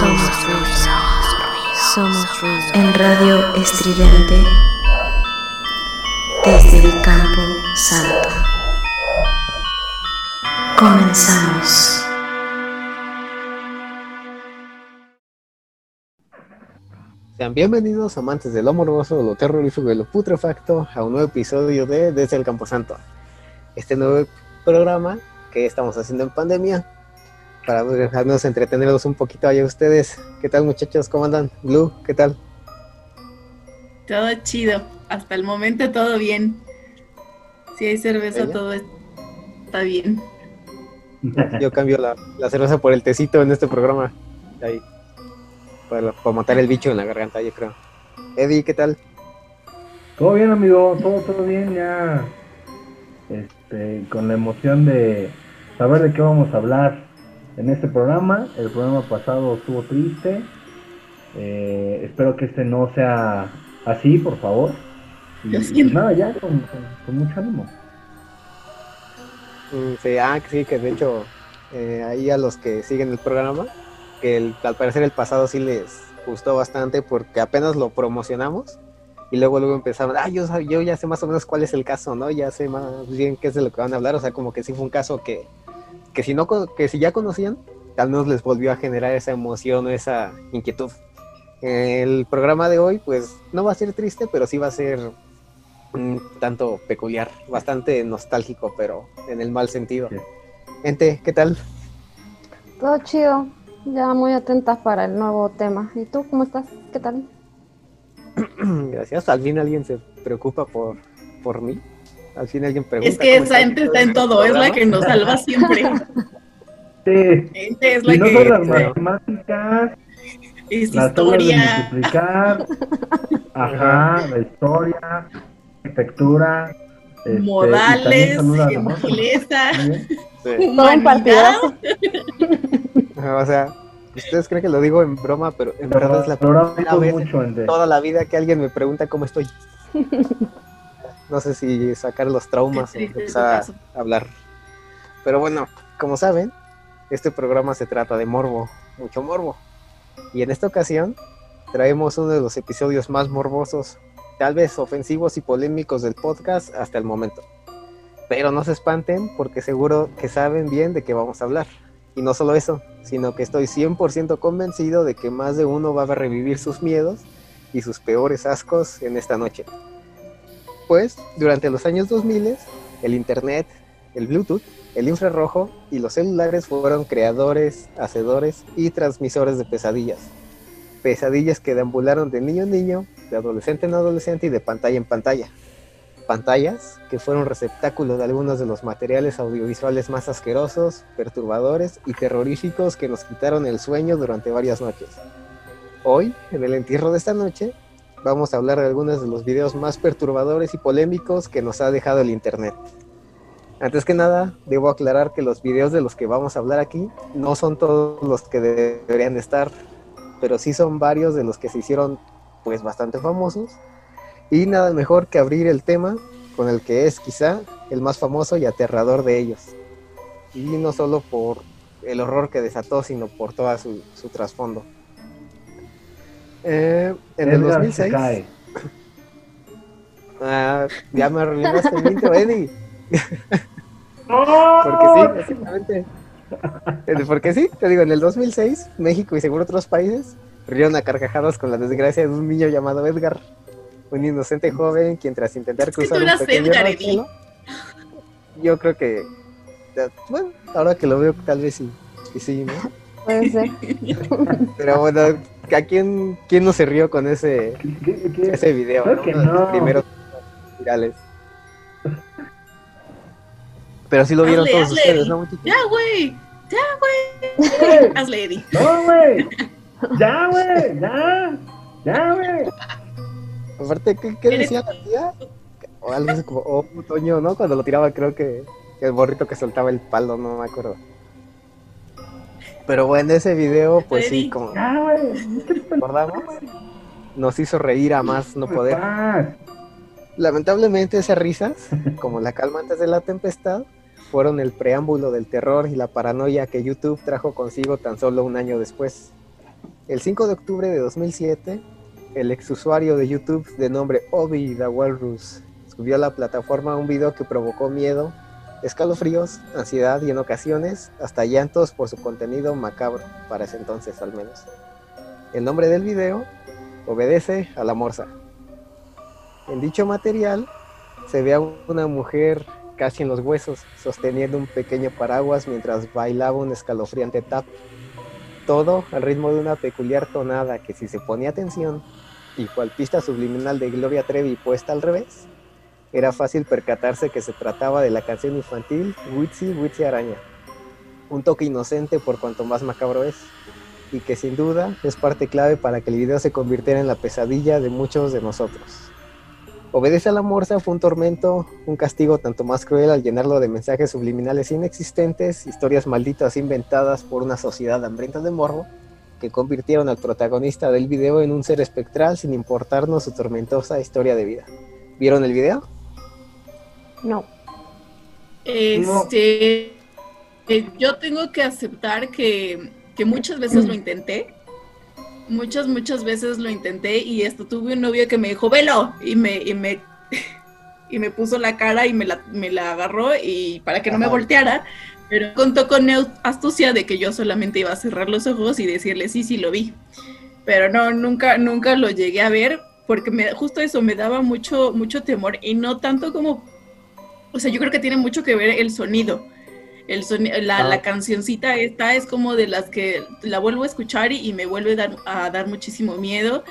Somos ruido. Somos ruido. En radio estridente desde el campo santo. Comenzamos. Sean bienvenidos amantes de lo morboso, lo terrorífico y lo putrefacto a un nuevo episodio de Desde el Camposanto. Este nuevo programa que estamos haciendo en pandemia para dejarnos entretenerlos un poquito allá ustedes. ¿Qué tal muchachos? ¿Cómo andan? Blue, ¿qué tal? Todo chido. Hasta el momento todo bien. Si hay cerveza, ¿Ella? todo es- está bien. Yo cambio la, la cerveza por el tecito en este programa. Ahí. Para, para matar el bicho en la garganta, yo creo. Eddie, ¿qué tal? Todo bien, amigo, todo, todo bien, ya. Este, con la emoción de saber de qué vamos a hablar en este programa. El programa pasado estuvo triste. Eh, espero que este no sea así, por favor. Y, y siento. nada, ya, con, con- con mucho ánimo. Mm, Sí, ah, sí, que de hecho, eh, ahí a los que siguen el programa, que el- al parecer el pasado sí les gustó bastante porque apenas lo promocionamos y luego luego empezaron, ah, yo, yo ya sé más o menos cuál es el caso, ¿no? Ya sé más bien qué es de lo que van a hablar, o sea, como que sí fue un caso que, que si no, que si ya conocían, tal vez les volvió a generar esa emoción o esa inquietud. El programa de hoy, pues, no va a ser triste, pero sí va a ser un tanto peculiar, bastante nostálgico, pero en el mal sentido. Gente, ¿qué tal? Todo chido, ya muy atentas para el nuevo tema. ¿Y tú cómo estás? ¿Qué tal? Gracias. Al fin alguien se preocupa por, por mí. Al fin alguien pregunta. Es que esa gente en está en todo, es la que nos salva siempre. Sí, Gente es la y no que son las sí. matemáticas, es las tablas de historia. multiplicar, ajá, la historia, arquitectura, este, modales, gentileza. Sí. Humanidad. O sea, ustedes creen que lo digo en broma, pero en verdad es la primera vez mucho en en toda la vida que alguien me pregunta cómo estoy. No sé si sacar los traumas o empezar a hablar. Pero bueno, como saben, este programa se trata de morbo, mucho morbo. Y en esta ocasión traemos uno de los episodios más morbosos, tal vez ofensivos y polémicos del podcast hasta el momento. Pero no se espanten porque seguro que saben bien de qué vamos a hablar. Y no solo eso, sino que estoy 100% convencido de que más de uno va a revivir sus miedos y sus peores ascos en esta noche. Pues, durante los años 2000, el Internet, el Bluetooth, el infrarrojo y los celulares fueron creadores, hacedores y transmisores de pesadillas. Pesadillas que deambularon de niño en niño, de adolescente en adolescente y de pantalla en pantalla. Pantallas que fueron receptáculo de algunos de los materiales audiovisuales más asquerosos, perturbadores y terroríficos que nos quitaron el sueño durante varias noches. Hoy, en el entierro de esta noche, vamos a hablar de algunos de los videos más perturbadores y polémicos que nos ha dejado el Internet. Antes que nada, debo aclarar que los videos de los que vamos a hablar aquí no son todos los que deberían estar, pero sí son varios de los que se hicieron pues bastante famosos. Y nada mejor que abrir el tema con el que es quizá el más famoso y aterrador de ellos. Y no solo por el horror que desató, sino por todo su, su trasfondo. Eh, en el Edgar 2006... se cae. Ah, ya me arruinaste el intro, Eddie. Porque sí, básicamente. Eh, Porque sí, te digo, en el 2006, México y seguro otros países rieron a carcajadas con la desgracia de un niño llamado Edgar, un inocente joven quien tras intentar cruzar tú un pequeño Edgar, yo creo que, bueno, ahora que lo veo tal vez sí, y sí, ¿no? Puede ser. Pero bueno, ¿a quién, quién no se rió con ese, ¿Qué- qué- qué? ese video? ¿no? que Uno de los no. primeros virales. Pero sí lo vieron Hazle, todos hazle, ustedes, Eddie. ¿no, muchachos? Ya, güey. Ya, güey. Hazle, Eddie. No, güey. Ya, güey. Ya. Ya, güey. Aparte, ¿qué, decía la tía? O algo así como, oh, Toño, ¿no? Cuando lo tiraba, creo que el borrito que soltaba el palo, no me acuerdo. Pero bueno, ese video, pues sí, como güey. recordamos, nos hizo reír a más no poder. Lamentablemente esas risas, como la calma antes de la tempestad, fueron el preámbulo del terror y la paranoia que YouTube trajo consigo tan solo un año después. El 5 de octubre de 2007, el exusuario de YouTube de nombre Obi the Walrus subió a la plataforma un video que provocó miedo, escalofríos, ansiedad y en ocasiones hasta llantos por su contenido macabro, para ese entonces al menos. El nombre del video obedece a la morsa. En dicho material se ve a una mujer casi en los huesos, sosteniendo un pequeño paraguas mientras bailaba un escalofriante tap. Todo al ritmo de una peculiar tonada que si se ponía atención, y cual pista subliminal de Gloria Trevi puesta al revés, era fácil percatarse que se trataba de la canción infantil Witsi Witsi Araña. Un toque inocente por cuanto más macabro es, y que sin duda es parte clave para que el video se convirtiera en la pesadilla de muchos de nosotros. Obedece a la morsa fue un tormento, un castigo tanto más cruel al llenarlo de mensajes subliminales inexistentes, historias malditas inventadas por una sociedad hambrienta de morbo, que convirtieron al protagonista del video en un ser espectral sin importarnos su tormentosa historia de vida. ¿Vieron el video? No. Este, eh, yo tengo que aceptar que, que muchas veces lo intenté. Muchas, muchas veces lo intenté y esto tuve un novio que me dijo, velo, y me, y me, y me puso la cara y me la, me la agarró y para que no me volteara, pero contó con astucia de que yo solamente iba a cerrar los ojos y decirle sí, sí lo vi. Pero no, nunca, nunca lo llegué a ver porque me, justo eso me daba mucho, mucho temor y no tanto como o sea, yo creo que tiene mucho que ver el sonido. El soni- la, Ah. la cancioncita esta es como de las que la vuelvo a escuchar y, y me vuelve a dar, a dar muchísimo miedo.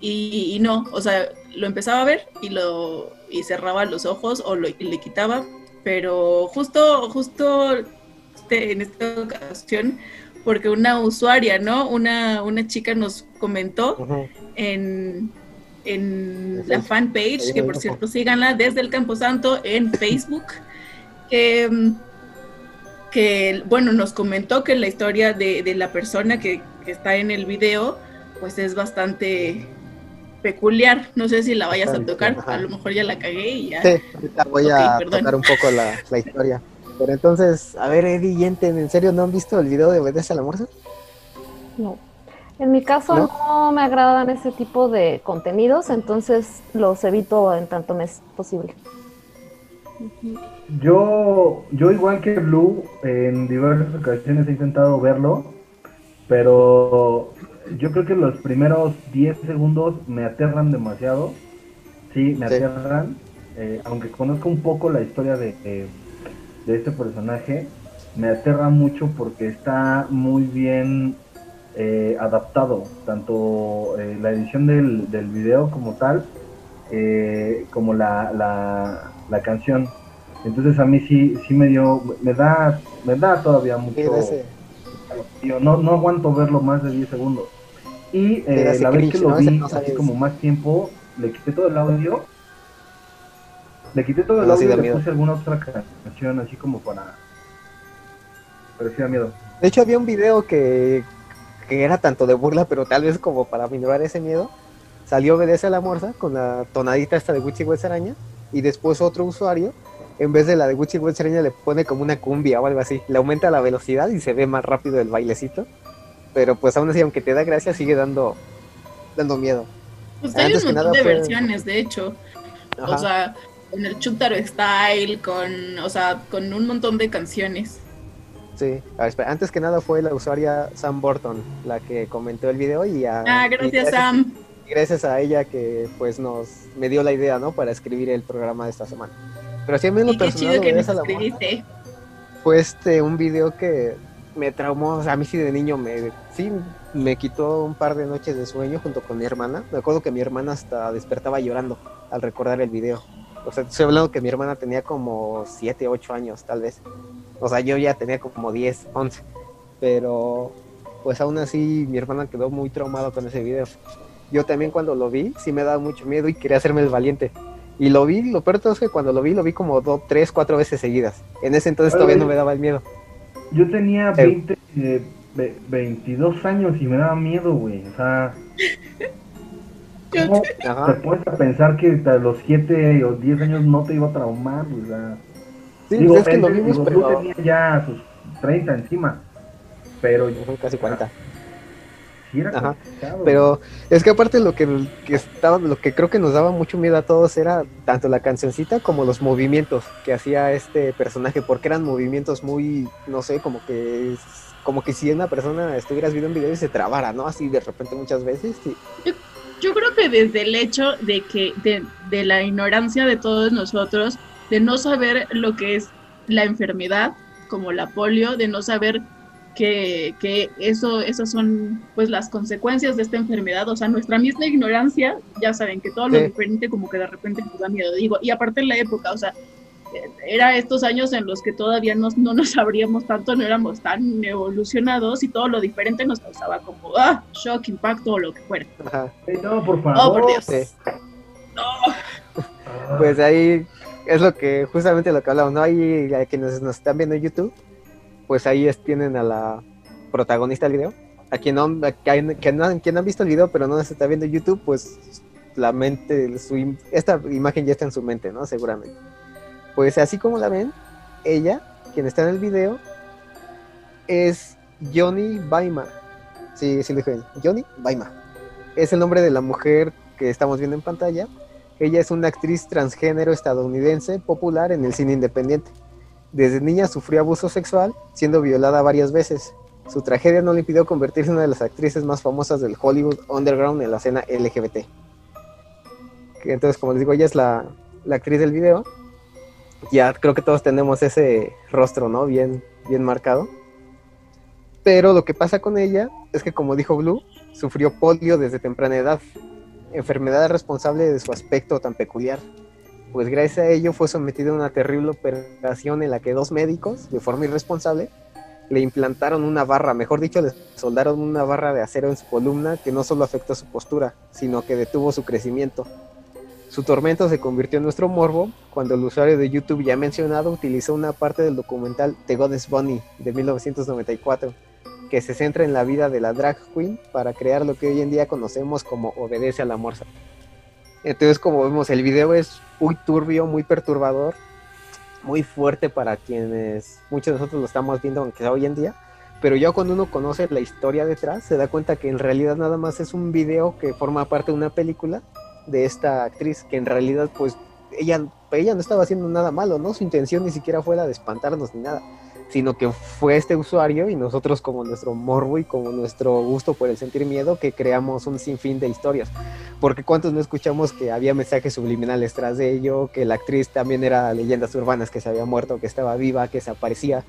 Y, y no, o sea, lo empezaba a ver y lo y cerraba los ojos o lo, y le quitaba. Pero justo, justo este- en esta ocasión, porque una usuaria, ¿no? Una, una chica nos comentó en En la fanpage, que por cierto síganla desde el Camposanto en Facebook, que, que, bueno, nos comentó que la historia de, de la persona que, que está en el video, pues es bastante peculiar. No sé si la vayas a tocar, ajá. a lo mejor ya la cagué y ya. Sí, ahorita voy a perdón. tocar un poco la, la historia. Pero entonces, a ver, Eddie y Enten, ¿en serio no han visto el video de Obedece a la Morsa? No. En mi caso ¿No? ¿No? me agradan ese tipo de contenidos, entonces los evito en tanto me es posible. Yo, yo igual que Blue, en diversas ocasiones he intentado verlo, pero yo creo que los primeros 10 segundos me aterran demasiado. Sí, me Sí. aterran. eh, aunque conozco un poco la historia de, de, de este personaje, me aterra mucho porque está muy bien eh, adaptado, tanto eh, la edición del, del video como tal, eh, como la, la, la canción. Entonces a mí sí, sí me dio, me da, me da todavía mucho, tío, no, no aguanto verlo más de 10 segundos. Y la vez que lo vi así como más tiempo, le quité todo el audio, le quité todo el audio y le miedo. puse alguna otra canción así como para... Pero sí da miedo. De hecho, había un video que, que era tanto de burla, pero tal vez como para minorar ese miedo. Salió Obedece a la Morsa con la tonadita esta de Gucci West Araña. Y después otro usuario, en vez de la de Gucci West Araña, le pone como una cumbia o algo así. Le aumenta la velocidad y se ve más rápido el bailecito. Pero pues aún así, aunque te da gracia, sigue dando, dando miedo. Pues hay Antes un montón de fue- versiones, de hecho. Ajá. O sea, con el Chuntaro Style, con, o sea, con un montón de canciones. Sí, a ver, espera, antes que nada fue la usuaria Sam Burton la que comentó el video y a, Ah, y gracias, Sam. y gracias a ella que pues nos me dio la idea, ¿no? Para escribir el programa de esta semana. Pero sí a mí lo personal que nos escribiste. fue este un video que me traumó, o sea, a mí sí de niño me sí me quitó un par de noches de sueño junto con mi hermana. Me acuerdo que mi hermana hasta despertaba llorando al recordar el video. O sea, estoy hablando que mi hermana tenía como 7, 8 años, tal vez. O sea, yo ya tenía como 10, 11. Pero, pues aún así, mi hermana quedó muy traumada con ese video. Yo también cuando lo vi, sí me daba mucho miedo y quería hacerme el valiente. Y lo vi, lo peor de todo es que cuando lo vi, lo vi como dos, tres, cuatro veces seguidas. En ese entonces Oye, todavía no me daba el miedo. Yo tenía Eh. 20, eh, ve- 22 años y me daba miedo, güey. O sea, ¿cómo te puedes a pensar que a los 7 o 10 años no te iba a traumar? O sea, Sí, digo, es que lo vimos, digo, pero... tú tenías ya sus 30 encima. Pero Ujú, Casi 40. sí era Ajá. Pero es que aparte lo que, que estaba, lo que creo que nos daba mucho miedo a todos era tanto la cancioncita como los movimientos que hacía este personaje, porque eran movimientos muy, no sé, como que como que si una persona estuvieras viendo un video y se trabara, ¿no? Así de repente muchas veces. sí. Yo creo que desde el hecho de que de, de la ignorancia de todos nosotros, de no saber lo que es la enfermedad, como la polio, de no saber que, que eso, esas son pues las consecuencias de esta enfermedad, o sea, nuestra misma ignorancia, ya saben que todo lo diferente como que de repente nos da miedo, digo, y aparte en la época, o sea, eh, era estos años en los que todavía nos- no nos sabríamos tanto, no éramos tan evolucionados y todo lo diferente nos causaba como, ah, shock, impacto o lo que fuera. Ajá. No, por Oh, favor. por Dios. Sí. No. Pues ahí es lo que, justamente lo que hablamos, ¿no? Ahí a quienes nos están viendo en YouTube, pues ahí es- tienen a la protagonista del video. A quien no, a que no, quien han visto el video, pero no se está viendo en YouTube, pues la mente, su, esta imagen ya está en su mente, ¿no? Seguramente. Pues así como la ven, ella, quien está en el video, es Johnny Baima. Sí, sí lo dije bien. Johnny Baima. Es el nombre de la mujer que estamos viendo en pantalla. Ella es una actriz transgénero estadounidense popular en el cine independiente. Desde niña sufrió abuso sexual, siendo violada varias veces. Su tragedia no le impidió convertirse en una de las actrices más famosas del Hollywood Underground en la escena LGBT. Entonces, como les digo, ella es la, la actriz del video. Ya creo que todos tenemos ese rostro, ¿no? Bien, bien marcado. Pero lo que pasa con ella es que, como dijo Blue, sufrió polio desde temprana edad enfermedad responsable de su aspecto tan peculiar. Pues gracias a ello fue sometido a una terrible operación en la que dos médicos, de forma irresponsable, le implantaron una barra, mejor dicho, le soldaron una barra de acero en su columna que no solo afectó su postura, sino que detuvo su crecimiento. Su tormento se convirtió en nuestro morbo cuando el usuario de YouTube ya mencionado utilizó una parte del documental The Goddess Bunny de 1994 que se centra en la vida de la drag queen para crear lo que hoy en día conocemos como obedece a la morsa. Entonces, como vemos, el video es muy turbio, muy perturbador, muy fuerte para quienes muchos de nosotros lo estamos viendo, aunque sea hoy en día. Pero ya cuando uno conoce la historia detrás, se da cuenta que en realidad nada más es un video que forma parte de una película de esta actriz, que en realidad, pues, ella, ella no estaba haciendo nada malo, ¿no? Su intención ni siquiera fue la de espantarnos ni nada sino que fue este usuario y nosotros como nuestro morbo y como nuestro gusto por el sentir miedo que creamos un sinfín de historias. Porque cuántos no escuchamos que había mensajes subliminales tras de ello, que la actriz también era leyendas urbanas, que se había muerto, que estaba viva, que se aparecía.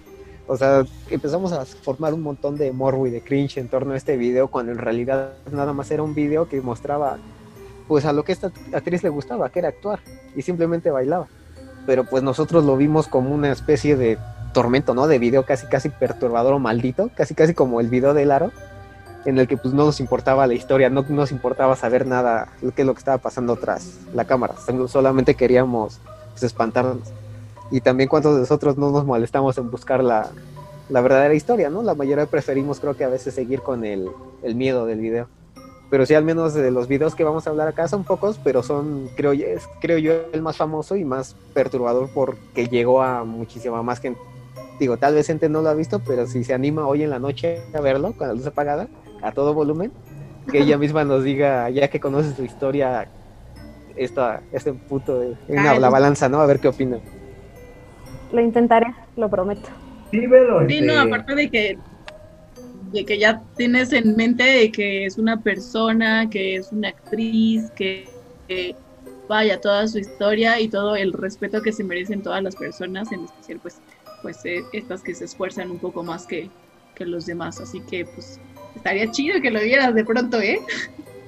O sea, empezamos a formar un montón de morbo y de cringe en torno a este video, cuando en realidad nada más era un video que mostraba pues a lo que esta actriz le gustaba, que era actuar, y simplemente bailaba. Pero pues nosotros lo vimos como una especie de tormento, ¿no? De video casi casi perturbador o maldito, casi casi como el video del aro, en el que pues no nos importaba la historia, no nos importaba saber nada, qué es lo que estaba pasando tras la cámara, solamente queríamos pues, espantarnos. Y también cuántos de nosotros no nos molestamos en buscar la, la verdadera historia, ¿no? La mayoría preferimos creo que a veces seguir con el, el miedo del video. Pero sí, al menos de los videos que vamos a hablar acá son pocos, pero son, creo es, creo yo, el más famoso y más perturbador porque llegó a muchísima más gente. Digo, tal vez gente no lo ha visto, pero si se anima hoy en la noche a verlo con la luz apagada, a todo volumen, que ella misma nos diga, ya que conoce su historia, esta, este puto, en Ah, la balanza, ¿no? A ver qué opina. Lo intentaré, lo prometo. Sí, velo. Sí, este, no, aparte de que, de que ya tienes en mente de que es una persona, que es una actriz, que, que vaya toda su historia y todo el respeto que se merecen todas las personas, en especial pues, pues eh, estas que se esfuerzan un poco más que, que los demás. Así que pues estaría chido que lo vieras de pronto, ¿eh?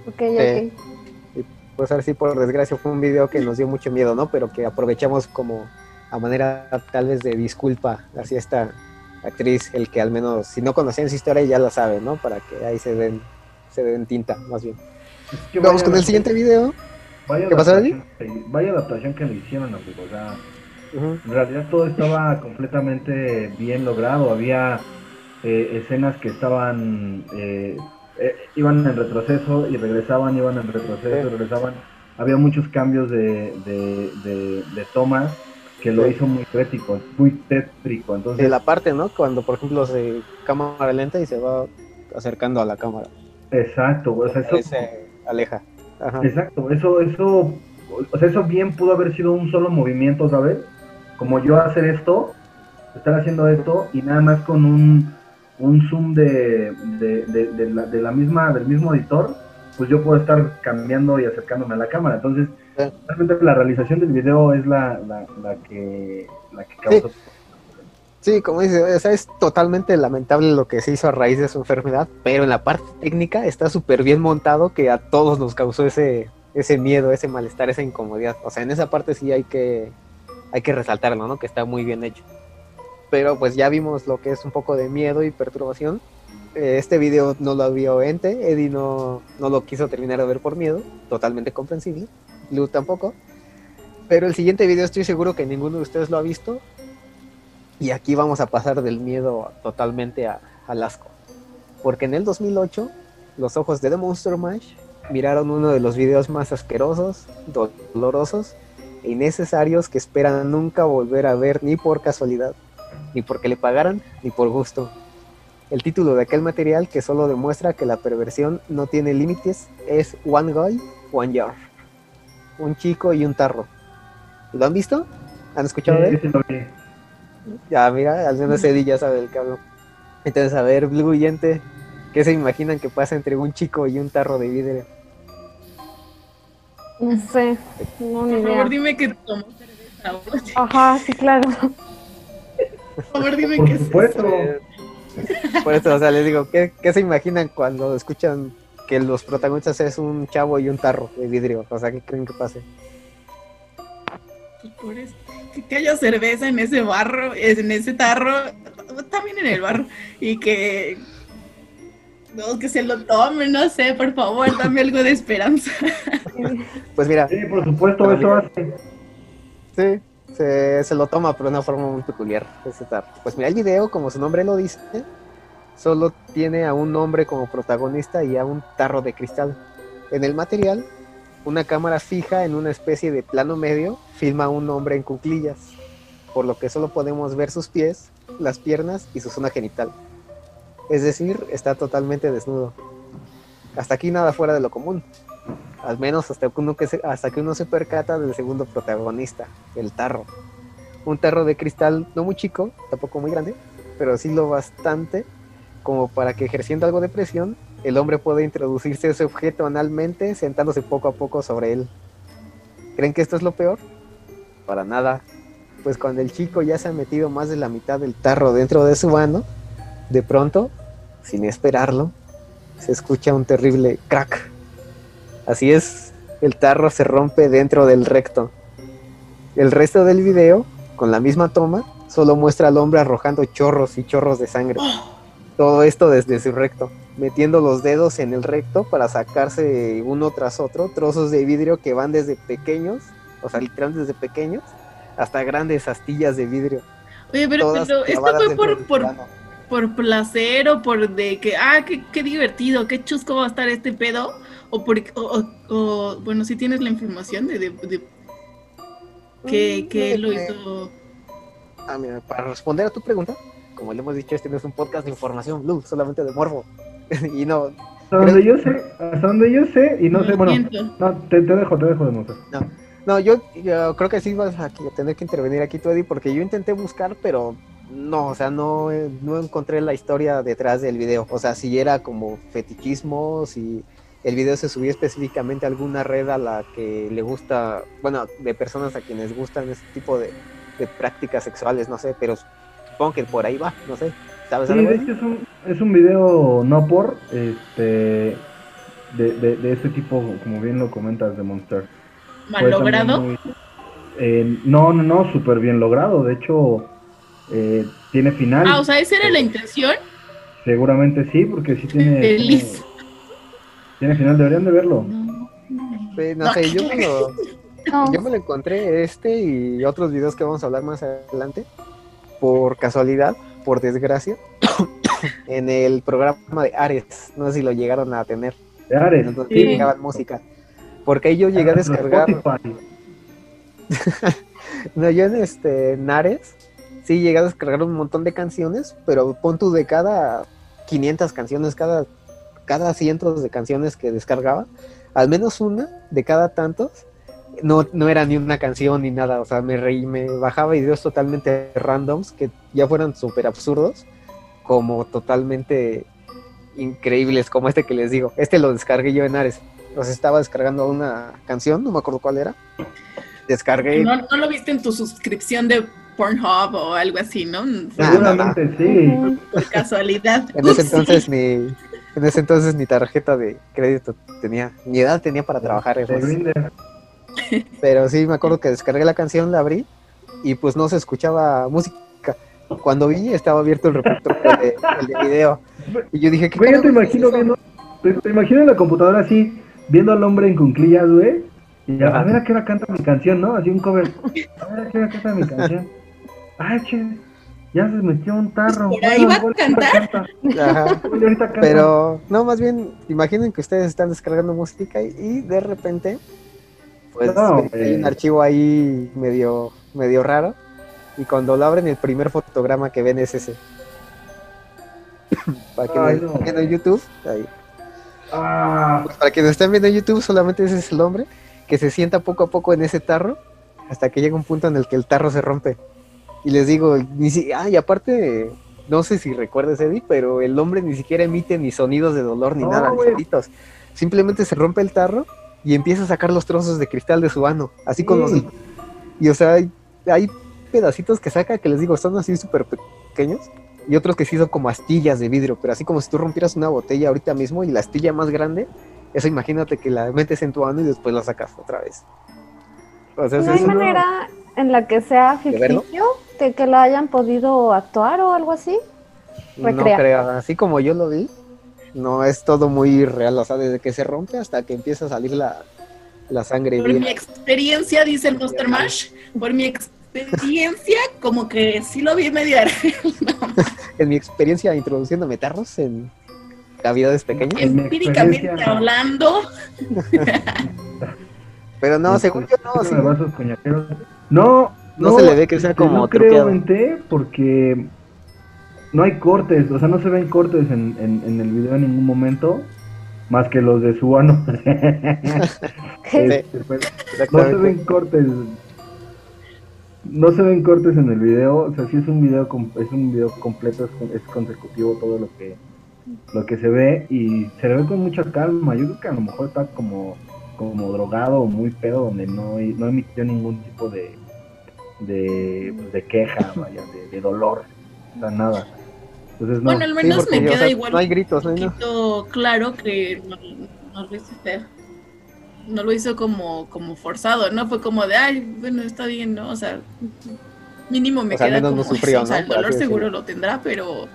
Ok, Sí. ok. pues ahora sí, por desgracia, fue un video que nos dio mucho miedo, ¿no? Pero que aprovechamos como a manera tal vez de disculpa hacia esta actriz, el que al menos, si no conocían su historia, ya la sabe, ¿no? Para que ahí se den, se den tinta, más bien. Es que Vamos con el siguiente video. Vaya ¿Qué pasó, que- Vaya adaptación que le hicieron, amigo. O sea, En realidad todo estaba completamente bien logrado. Había eh, escenas que estaban. eh, eh, iban en retroceso y regresaban, iban en retroceso y regresaban. Había muchos cambios de, de, de, de tomas que lo Sí. hizo muy tétrico, muy tétrico. Entonces, De la parte, ¿no? Cuando, por ejemplo, se cámara lenta y se va acercando a la cámara. exacto, o sea, eso, se aleja. Ajá. Exacto, eso, eso, o sea, eso bien pudo haber sido un solo movimiento, ¿sabes? Como yo hacer esto, estar haciendo esto y nada más con un, un zoom de, de, de- de la, de la misma, del mismo editor, pues yo puedo estar cambiando y acercándome a la cámara. Entonces, Sí. realmente la realización del video es la, la, la que, la que causó. Sí, como dice, o sea, es totalmente lamentable lo que se hizo a raíz de su enfermedad, pero en la parte técnica está súper bien montado que a todos nos causó ese, ese miedo, ese malestar, esa incomodidad. O sea, en esa parte sí hay que, hay que resaltarlo, ¿no? Que está muy bien hecho. Pero pues ya vimos lo que es un poco de miedo y perturbación. Eh, Este video no lo vio Ente, Eddie no, no lo quiso terminar de ver por miedo, totalmente comprensible. Lu tampoco. Pero el siguiente video estoy seguro que ninguno de ustedes lo ha visto y aquí vamos a pasar del miedo totalmente a- al asco. Porque en el 2008, los ojos de The Monster Mash miraron uno de los videos más asquerosos, dolorosos e innecesarios que esperan nunca volver a ver ni por casualidad, ni porque le pagaran, ni por gusto. El título de aquel material que solo demuestra que la perversión no tiene límites es One Guy, One Jar. Un chico y un tarro. ¿Lo han visto? ¿Han escuchado de él? Sí. Ya, mira, al menos Eddie ya sabe del que hablo. Entonces, a ver, Blue y Ente, ¿qué se imaginan que pasa entre un chico y un tarro de vidrio? No sé, no ni Por idea. favor, dime que tomó cerveza. Ajá, sí, claro. Por favor, dime Por que es supuesto. Eh, Por eso, o sea, les digo, ¿qué, qué se imaginan cuando escuchan que los protagonistas es un chavo y un tarro de vidrio? O sea, ¿qué creen que pase? Por eso, que haya cerveza en ese barro, en ese tarro, también en el barro, y que no, que se lo tomen, no sé, por favor, dame algo de esperanza. Pues mira, Sí, por supuesto, eso hace. Sí, se, se lo toma, pero de una forma muy peculiar. Pues mira, el video, como su nombre lo dice, solo tiene a un hombre como protagonista y a un tarro de cristal. En el material, una cámara fija en una especie de plano medio filma a un hombre en cuclillas, por lo que solo podemos ver sus pies, las piernas y su zona genital. Es decir, está totalmente desnudo. Hasta aquí nada fuera de lo común. Al menos hasta que uno, se, se percata del segundo protagonista, el tarro. Un tarro de cristal no muy chico, tampoco muy grande, pero sí lo bastante como para que ejerciendo algo de presión, el hombre pueda introducirse ese objeto analmente sentándose poco a poco sobre él. ¿Creen que esto es lo peor? Para nada. Pues cuando el chico ya se ha metido más de la mitad del tarro dentro de su mano, de pronto, sin esperarlo, se escucha un terrible crack. Así es, el tarro se rompe dentro del recto. El resto del video, con la misma toma, solo muestra al hombre arrojando chorros y chorros de sangre. Todo esto desde su recto, metiendo los dedos en el recto para sacarse uno tras otro trozos de vidrio que van desde pequeños, o sea, literal desde pequeños, hasta grandes astillas de vidrio. Oye, pero, esto fue por. Por placer o por de que, ah, qué, qué divertido, qué chusco va a estar este pedo, o por, o, o- o, bueno, si tienes la información de, de, de que, Mm, que lo hizo. Ah, mira, para responder a tu pregunta, como le hemos dicho, este no es un podcast de información blue, solamente de morbo. y no, Hasta donde yo sé, hasta donde yo sé, y no sé, bueno, no, te, te dejo, te dejo de montar. no, yo, yo creo que sí vas a tener que intervenir aquí tú, Eddie, porque yo intenté buscar, pero no, o sea, no, eh, no encontré la historia detrás del video. O sea, si era como fetichismo, si el video se subía específicamente a alguna red a la que le gusta, bueno, de personas a quienes gustan ese tipo de, de prácticas sexuales, no sé, pero supongo que por ahí va, no sé. ¿Sabes Sí, algo? de hecho es un, es un video no por, este, de, de, de este tipo, como bien lo comentas, de Monster. Mal logrado. muy- eh, no, no, no, súper bien logrado. De hecho, eh, tiene final. Ah, o sea, esa era la intención. Seguramente sí, porque sí tiene, tiene, Feliz. tiene final. Deberían de verlo. No No, sé, ¿qué yo me, lo, No, yo me lo encontré este y otros videos que vamos a hablar más adelante, por casualidad, por desgracia, en el programa de Ares. No sé si lo llegaron a tener, De Ares. en donde Sí. llegaban música. Porque ahí yo llegué a descargar. Spotify. No, yo en este en Ares sí llegué a descargar un montón de canciones, pero pon tú de cada 500 canciones, cada, cada cientos de canciones que descargaba, al menos una de cada tantos, no, no era ni una canción ni nada, o sea, me reí, me bajaba videos totalmente randoms que ya fueran súper absurdos, como totalmente increíbles, como este que les digo. Este lo descargué yo en Ares. Los estaba descargando una canción, no me acuerdo cuál era. Descargué No, no lo viste en tu suscripción de Pornhub o algo así, Ah, no. Seguramente sí. por casualidad. En ese entonces ni en ese entonces ni tarjeta de crédito tenía, ni edad tenía para trabajar eso. Grindr. Pero sí me acuerdo que descargué la canción, la abrí y pues no se escuchaba música. Cuando vi estaba abierto el reproductor de, el de video y yo dije, ¿qué Güey, yo te es imagino eso? viendo, te, te imagino en la computadora así, viendo al hombre en cunclillas, güey. Y a Ajá. ver a qué hora canta mi canción, ¿no? Así un cover. A ver a qué hora canta mi canción. Ay, che, ya se metió un tarro. Por ahí va a cantar. canta. Ajá. Canta. Pero no, más bien imaginen que ustedes están descargando música y, y de repente pues No, hay un archivo ahí medio medio raro y cuando lo abren el primer fotograma que ven es ese. para que Ay, me no. estén viendo en YouTube, ahí. Ah, Pues para que nos estén viendo en YouTube, solamente ese es el hombre que se sienta poco a poco en ese tarro hasta que llega un punto en el que el tarro se rompe. Y les digo, ni si, ay, aparte, no sé si recuerdas, Eddie, pero el hombre ni siquiera emite ni sonidos de dolor ni No, nada, sonidos. Simplemente se rompe el tarro y empieza a sacar los trozos de cristal de su ano, así con los Sí. Y o sea, hay, hay pedacitos que saca que les digo, son así súper pequeños. Y otros que sí son como astillas de vidrio, pero así como si tú rompieras una botella ahorita mismo y la astilla más grande, eso imagínate que la metes en tu ano y después la sacas otra vez. O sea, ¿No es hay eso. manera en la que sea ficticio de que la hayan podido actuar o algo así? no recrea. creo, así como yo lo vi, no es todo muy real, o sea, desde que se rompe hasta que empieza a salir la, la sangre Por bien. mi experiencia, dice el Monster Mash, por mi experiencia, como que sí lo vi medio En mi experiencia introduciéndome tarros en cavidades pequeñas, empíricamente hablando. pero no, según yo no, sí. No, no se le ve que sea como no creo en té porque no hay cortes, o sea, no se ven cortes en, en, en el video en ningún momento, más que los de su ano. Este, pues, no se ven cortes. No se ven cortes en el video, o sea, sí es un video es un video completo, es, es consecutivo todo lo que lo que se ve y se le ve con mucha calma. Yo creo que a lo mejor está como como drogado o muy pedo donde no, no emitió ningún tipo de de, pues, de queja, vaya, de, de dolor, o sea, nada. Entonces no. Bueno, al Sí, menos porque, me o queda sea, igual no hay un gritos, no claro que no, no lo hizo feo. No lo hizo como, como forzado, ¿no? Fue como de, ay, bueno, está bien, ¿no? O sea, mínimo me O sea, queda no como sufrió, eso. O sea, el dolor seguro lo tendrá, pero...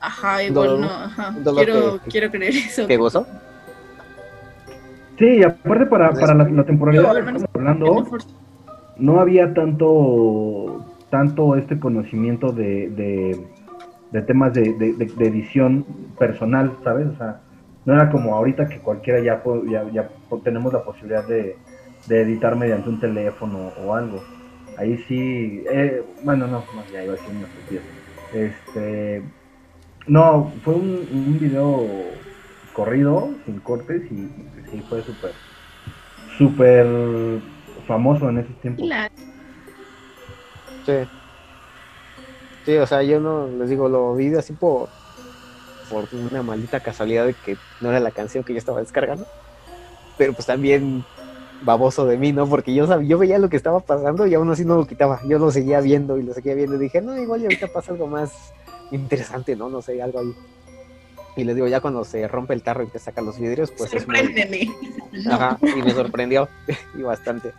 Ajá, igual dolor- no, ajá. Quiero, que- quiero creer eso. ¿Qué gozo? Sí, y aparte para, para la, la temporalidad que estamos hablando, no había tanto tanto este conocimiento de, de, de temas de, de- de- de edición personal, ¿sabes? O sea, no era como ahorita que cualquiera ya, ya, ya tenemos la posibilidad de, de editar mediante un teléfono o algo. Ahí sí, eh, bueno, no, no, ya iba a decir una. Este, no, fue un, un video corrido, sin cortes, y, y sí fue súper, súper famoso en esos tiempos. La- Sí. Sí, o sea, yo no les digo, lo vi así por, por una maldita casualidad de que no era la canción que yo estaba descargando. Pero pues también baboso de mí, ¿no? Porque yo sabía, yo veía lo que estaba pasando y aún así no lo quitaba. Yo lo seguía viendo y lo seguía viendo y dije, no, igual y ahorita pasa algo más interesante, ¿no? No sé, algo ahí. Y les digo, ya cuando se rompe el tarro y te saca los vidrios, pues es muy... Ajá, y me sorprendió, y bastante.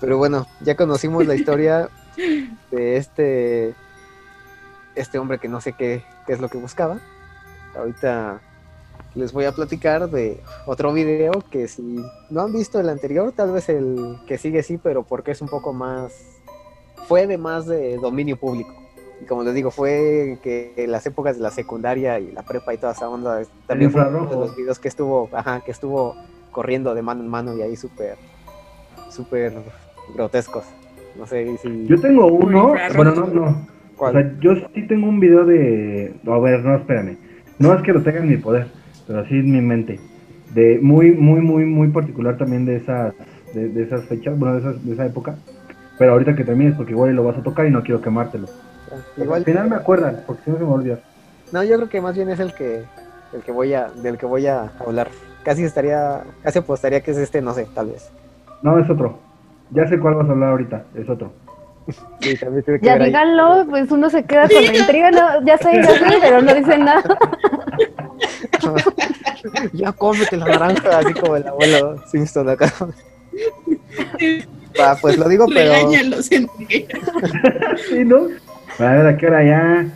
Pero bueno, ya conocimos la historia de este, este hombre que no sé qué, qué es lo que buscaba. Ahorita les voy a platicar de otro video que si no han visto el anterior, tal vez el que sigue sí, pero porque es un poco más, fue de más de dominio público. Y como les digo, fue que en las épocas de la secundaria y la prepa y toda esa onda, también fue uno de los videos que estuvo, ajá, que estuvo corriendo de mano en mano y ahí súper, súper grotescos. No sé si... Yo tengo uno, bueno, no, no. O sea, yo sí tengo un video de. A ver, no, espérame. No es que lo tenga en mi poder, pero sí en mi mente. De muy, muy, muy, muy particular también de esas, de, de esas fechas, bueno, de, esas, de esa época. Pero ahorita que termines, porque igual lo vas a tocar y no quiero quemártelo. Igual, Al final me acuerdan, porque si no se me va a olvidar. No, yo creo que más bien es el que el que voy a del que voy a hablar. Casi estaría casi apostaría que es este, no sé, tal vez. No, es otro. Ya sé cuál vas a hablar ahorita, es otro. Sí, también tiene que Ya ahí. díganlo, pues uno se queda con la intriga, no, ya sé, ya sé, pero no dice nada. ya cómete la naranja, así como el abuelo Simpson acá. Va, pues lo digo, pero Regáñalos. Sí, ¿no? A ver, ¿a qué hora ya?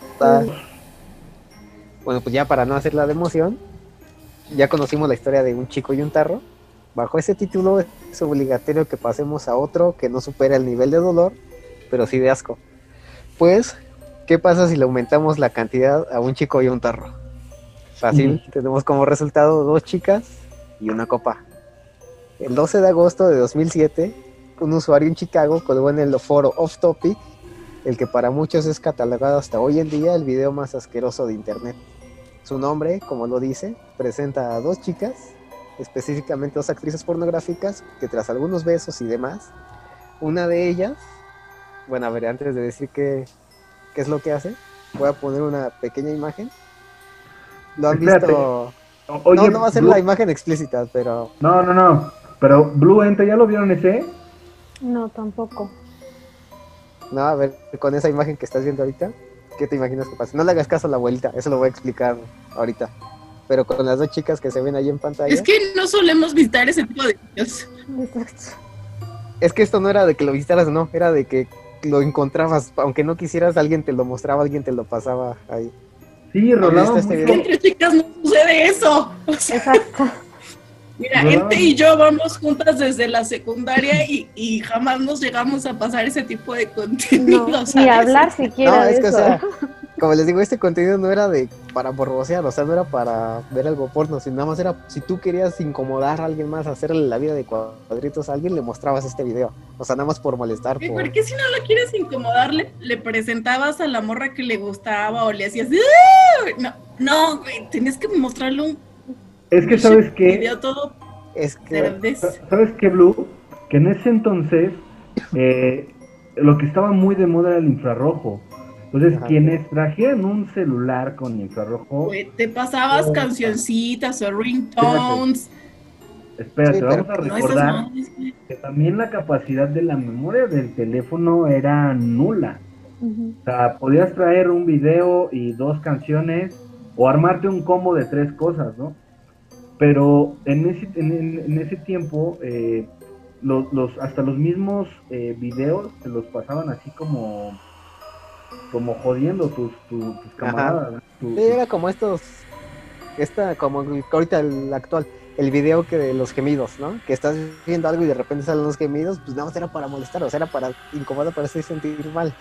Bueno, pues ya para no hacer la de emoción, ya conocimos la historia de un chico y un tarro. Bajo ese título es obligatorio que pasemos a otro que no supera el nivel de dolor, pero sí de asco. Pues, ¿qué pasa si le aumentamos la cantidad a un chico y un tarro? Fácil, tenemos como resultado dos chicas y una copa. El 12 de agosto de 2007, un usuario en Chicago colgó en el foro Off Topic, el que para muchos es catalogado hasta hoy en día el video más asqueroso de internet. Su nombre, como lo dice, presenta a dos chicas, específicamente dos actrices pornográficas, que tras algunos besos y demás, una de ellas, bueno, a ver, antes de decir qué, qué es lo que hace, voy a poner una pequeña imagen. Lo han Espérate. visto. Oye, no, no va a ser Blue- la imagen explícita, pero No, no, no. Pero Blue Ente, ¿ya lo vieron ese? No, tampoco. No, a ver, con esa imagen que estás viendo ahorita, ¿qué te imaginas que pasa? No le hagas caso a la abuelita, eso lo voy a explicar ahorita. Pero con las dos chicas que se ven ahí en pantalla. Es que no solemos visitar ese tipo de. Es que esto no era de que lo visitaras, no, era de que lo encontrabas, aunque no quisieras, alguien te lo mostraba, alguien te lo pasaba ahí. Sí, viste este? Entre chicas no sucede eso. O sea, Exacto. Mira, ¿Verdad? Ente y yo vamos juntas desde la secundaria y, y jamás nos llegamos a pasar ese tipo de contenido. No, ni hablar siquiera No, de es que, o eso. sea, como les digo, este contenido no era de para borbosear, o sea, no era para ver algo porno, sino nada más era, si tú querías incomodar a alguien más, hacerle la vida de cuadritos a alguien, le mostrabas este video. O sea, nada más por molestar. Por... ¿Por qué si no lo quieres incomodar, le, le presentabas a la morra que le gustaba o le hacías... No, no, güey, tenías que mostrarle un Es que, ¿sabes video todo Es que. ¿Sabes qué, Blue? Que en ese entonces eh, lo que estaba muy de moda era el infrarrojo. Entonces, Ajá. quienes trajeran un celular con infrarrojo, te pasabas Oh. cancioncitas o ringtones. espérate, Sí, vamos a recordar que también la capacidad de la memoria del teléfono era nula. O sea, podías traer un video y dos canciones o armarte un combo de tres cosas, ¿no? Pero en ese, en, en- ese tiempo, eh, los, los- hasta los mismos eh, videos te los pasaban así como, como jodiendo tus, tu- tus camaradas. ¿no? Tu- sí, era como estos, esta, como ahorita el actual, el video que de los gemidos, ¿no? Que estás viendo algo y de repente salen los gemidos, pues nada más era para molestar, o sea, era para incomodar, para hacer sentir mal.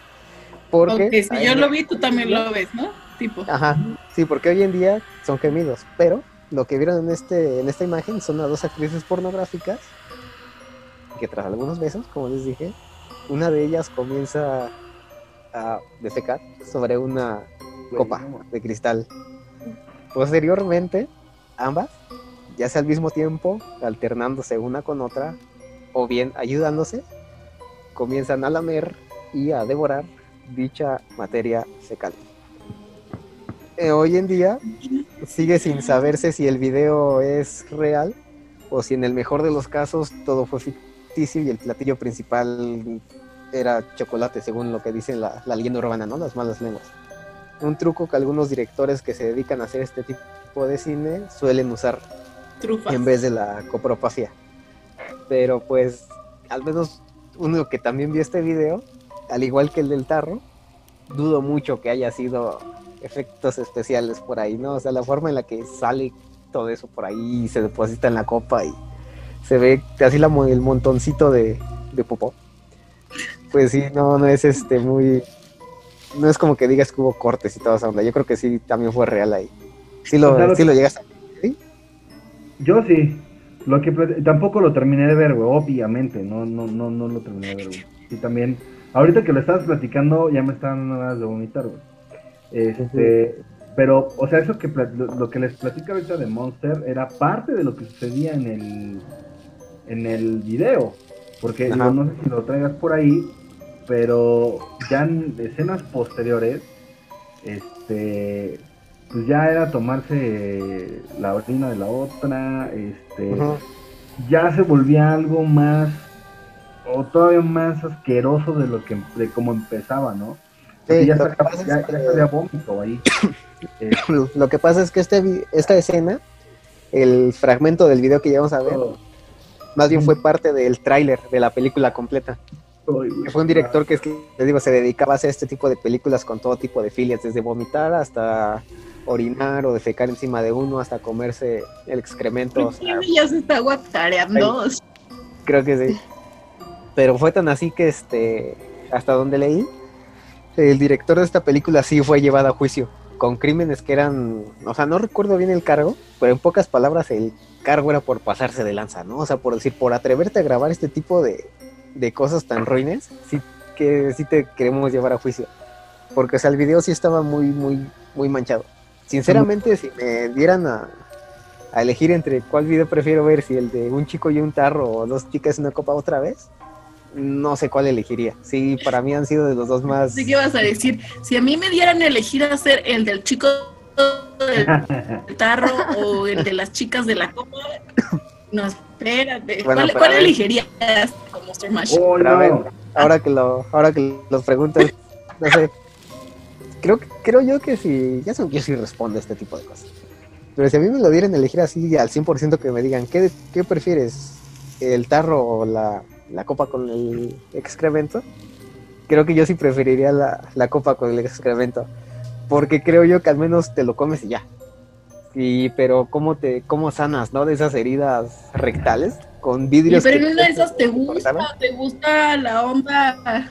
Porque... Si yo lo vi, tú también lo ves, ¿no? Tipo. Ajá, sí, porque hoy en día son gemidos, pero lo que vieron en este en esta imagen son a dos actrices pornográficas que tras algunos besos, como les dije, una de ellas comienza a defecar sobre una copa de cristal. Posteriormente, ambas, ya sea al mismo tiempo, alternándose una con otra, o bien ayudándose, comienzan a lamer y a devorar dicha materia fecal. Eh, hoy en día sigue sin saberse si el video es real o si en el mejor de los casos todo fue ficticio y el platillo principal era chocolate, según lo que dice la, la leyenda urbana, ¿no? Las malas lenguas. un truco que algunos directores que se dedican a hacer este tipo de cine suelen usar Trufas. en vez de la copropacia. Pero pues, al menos uno que también vio este video, al igual que el del tarro, dudo mucho que haya sido efectos especiales por ahí, ¿no? O sea, la forma en la que sale todo eso por ahí y se deposita en la copa y se ve así la, el montoncito de, de popó. Pues sí, no, no es este muy... No es como que digas que hubo cortes y toda esa onda. Yo creo que sí también fue real ahí. Sí lo, sí que- lo llegas a... Yo sí. Lo que tampoco lo terminé de ver, güey, obviamente, no, no, no, no lo terminé de ver, güey. Y también, ahorita que lo estabas platicando, ya me estaban dando ganas de vomitar, güey. Este, pero, o sea, eso que lo, lo que les platico ahorita de Monster era parte de lo que sucedía en el, en el video. Porque digo, no sé si lo traigas por ahí, pero ya en escenas posteriores, este, pues ya era tomarse la orina de la otra, este, ya se volvía algo más o todavía más asqueroso de lo que de cómo empezaba, ¿no? Sí, ya, lo que pasa es ya, que- ya salía vómito ahí. Eh, Lo que pasa es que este, esta escena, el fragmento del video que llevamos a ver, más bien fue parte del tráiler de la película completa. Que fue un director que, es que, les digo, se dedicaba a hacer este tipo de películas con todo tipo de filias, desde vomitar hasta orinar o defecar encima de uno, hasta comerse el excremento. o sea, ya se está guacareando. creo que sí. Pero fue tan así que este, hasta donde leí, el director de esta película sí fue llevado a juicio con crímenes que eran, o sea, no recuerdo bien el cargo, pero en pocas palabras el cargo era por pasarse de lanza, ¿no? O sea, por decir, por atreverte a grabar este tipo de, de cosas tan ruines, sí que sí te queremos llevar a juicio. Porque, o sea, el video sí estaba muy, muy, muy manchado. Sinceramente, si me dieran a, a elegir entre cuál video prefiero ver, si el de un chico y un tarro o dos chicas y una copa otra vez, no sé cuál elegiría. Sí, para mí han sido de los dos más... Que vas a decir, si a mí me dieran a elegir hacer el del chico del tarro o el de las chicas de la copa, no, espérate. Bueno, ¿Cuál, cuál elegirías como Monster Mash? oh, no. ver, ahora que lo, ahora que los preguntas, no sé. Creo, que- creo yo que si, ya sé que yo sí respondo a este tipo de cosas. Pero si a mí me lo dieran a elegir así al 100% que me digan, ¿qué, qué prefieres? ¿El tarro o la, la copa con el excremento? Creo que yo sí preferiría la, la copa con el excremento. Porque creo yo que al menos te lo comes y ya. Y, pero ¿cómo te, cómo sanas, no? De esas heridas rectales con Y vidrios. pero que- en una de esas te gusta, te gusta la onda,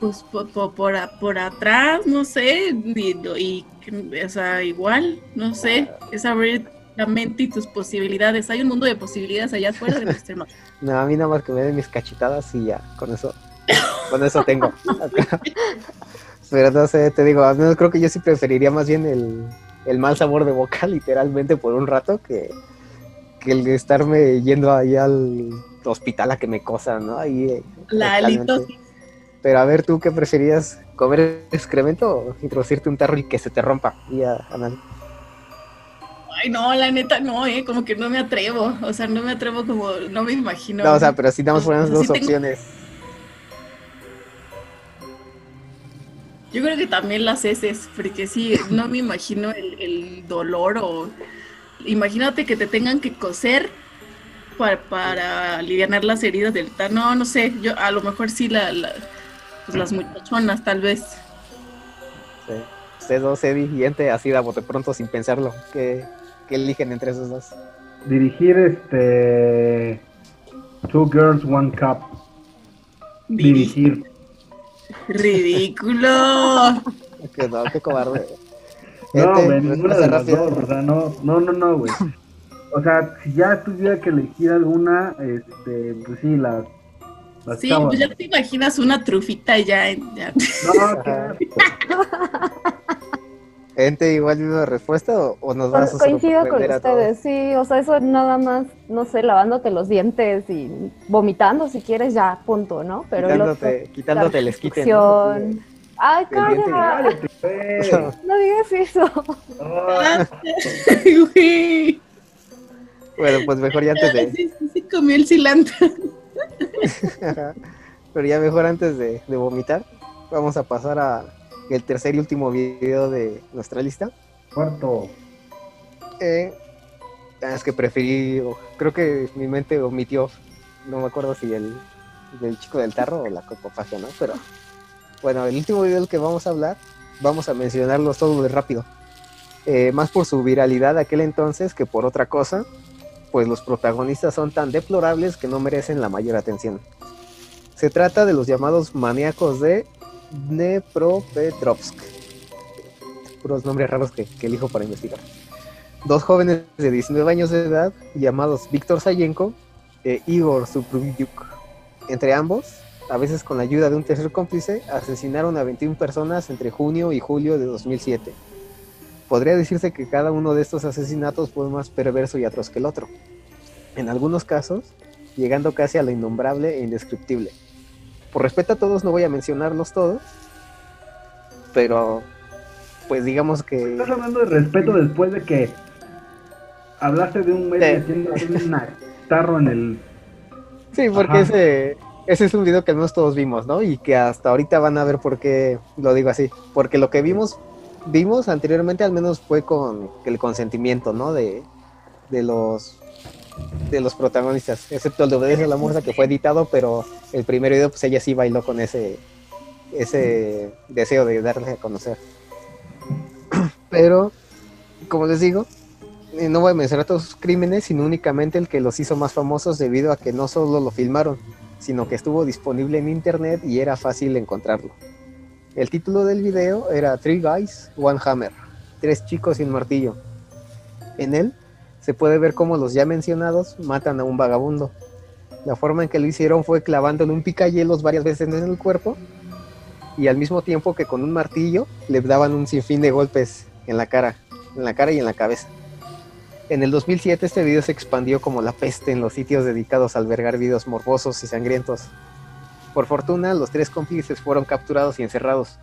pues por, por, por, por atrás, no sé, y, y, o sea, igual, no sé, es abrir la mente y tus posibilidades. Hay un mundo de posibilidades allá afuera de Monster Mash. No, a mí nada más que me den mis cachetadas y ya, con eso, con eso tengo. Pero no sé, te digo, al menos creo que yo sí preferiría más bien el, el mal sabor de boca, literalmente, por un rato, que, que el de estarme yendo ahí al hospital a que me cosan, ¿no? Ahí, eh, La halitosis. Pero a ver, ¿tú qué preferías? ¿Comer excremento o introducirte un tarro y que se te rompa? Y ya, Anal. Ay, no, la neta no, eh, como que no me atrevo, o sea, no me atrevo como, no me imagino. No, o sea, pero si damos Sí dos tengo- opciones. Yo creo que también las heces, porque sí, no me imagino el, el dolor o... Imagínate que te tengan que coser para, para aliviar las heridas del tal. No, no sé, yo a lo mejor sí la, la- pues las muchachonas tal vez. Sí. Ustedes dos, Eddie y Ente, así de a bote pronto sin pensarlo. ¿Qué, qué eligen entre esos dos? Dirigir este Two Girls One Cup. Dirigir. Ridículo. Que no, qué cobarde. No, Ente, güey, ninguna de las dos, o sea, no, no, no, no, güey. O sea, si ya tuviera que elegir alguna, este, pues sí, las, las Sí, pues ya te imaginas una trufita ya. ya. No, qué asco. Ente, igual misma respuesta o, o nos vas a Coincido con ustedes, sí, o sea, eso nada más, no sé, lavándote los dientes y vomitando si quieres, ya, punto, ¿no? Pero el otro, Quitándote, quitándote el esquite. ¿no? Ay, calla, no digas eso. Bueno, pues mejor ya antes de... Sí, sí, sí, comió el cilantro. Pero ya mejor antes de, de vomitar, vamos a pasar a, el tercer y último video de nuestra lista. Cuarto. Eh, es que preferí, creo que mi mente omitió, no me acuerdo si el del chico del tarro o la copofagia, ¿no? Pero bueno, el último video del que vamos a hablar, vamos a mencionarlos todos de rápido. Eh, más por su viralidad de aquel entonces que por otra cosa, pues los protagonistas son tan deplorables que no merecen la mayor atención. Se trata de los llamados maníacos de Dnepropetrovsk. Puros nombres raros que, elijo para investigar. Dos jóvenes de 19 años de edad llamados Víctor Sayenko e Igor Suprumyuk. Entre ambos, a veces con la ayuda de un tercer cómplice, asesinaron a 21 personas entre junio y julio de 2007. Podría decirse que cada uno de estos asesinatos fue más perverso y atroz que el otro. En algunos casos, llegando casi a lo innombrable e indescriptible. Por respeto a todos no voy a mencionarlos todos, pero pues digamos que... Estás hablando de respeto después de que hablaste de un güey Sí. metiéndose un tarro en el. Sí, porque Ajá. ese, ese es un video que al menos todos vimos, ¿no? Y que hasta ahorita van a ver por qué lo digo así. Porque lo que vimos, vimos anteriormente al menos fue con el consentimiento, ¿no? De, de los de los protagonistas, excepto el de Obedece a la Muerta que fue editado, pero el primer video pues ella sí bailó con ese ese deseo de darle a conocer. Pero, como les digo, eh, no voy a mencionar todos sus crímenes, sino únicamente el que los hizo más famosos debido a que no solo lo filmaron, sino que estuvo disponible en internet y era fácil encontrarlo. El título del video era Three Guys, One Hammer, tres chicos y un martillo. En él se puede ver cómo los ya mencionados matan a un vagabundo. La forma en que lo hicieron fue clavándole un picayelos varias veces en el cuerpo y al mismo tiempo que con un martillo le daban un sinfín de golpes en la cara, en la cara y en la cabeza. En el 2007 este video se expandió como la peste en los sitios dedicados a albergar videos morbosos y sangrientos. Por fortuna, los tres cómplices fueron capturados y encerrados.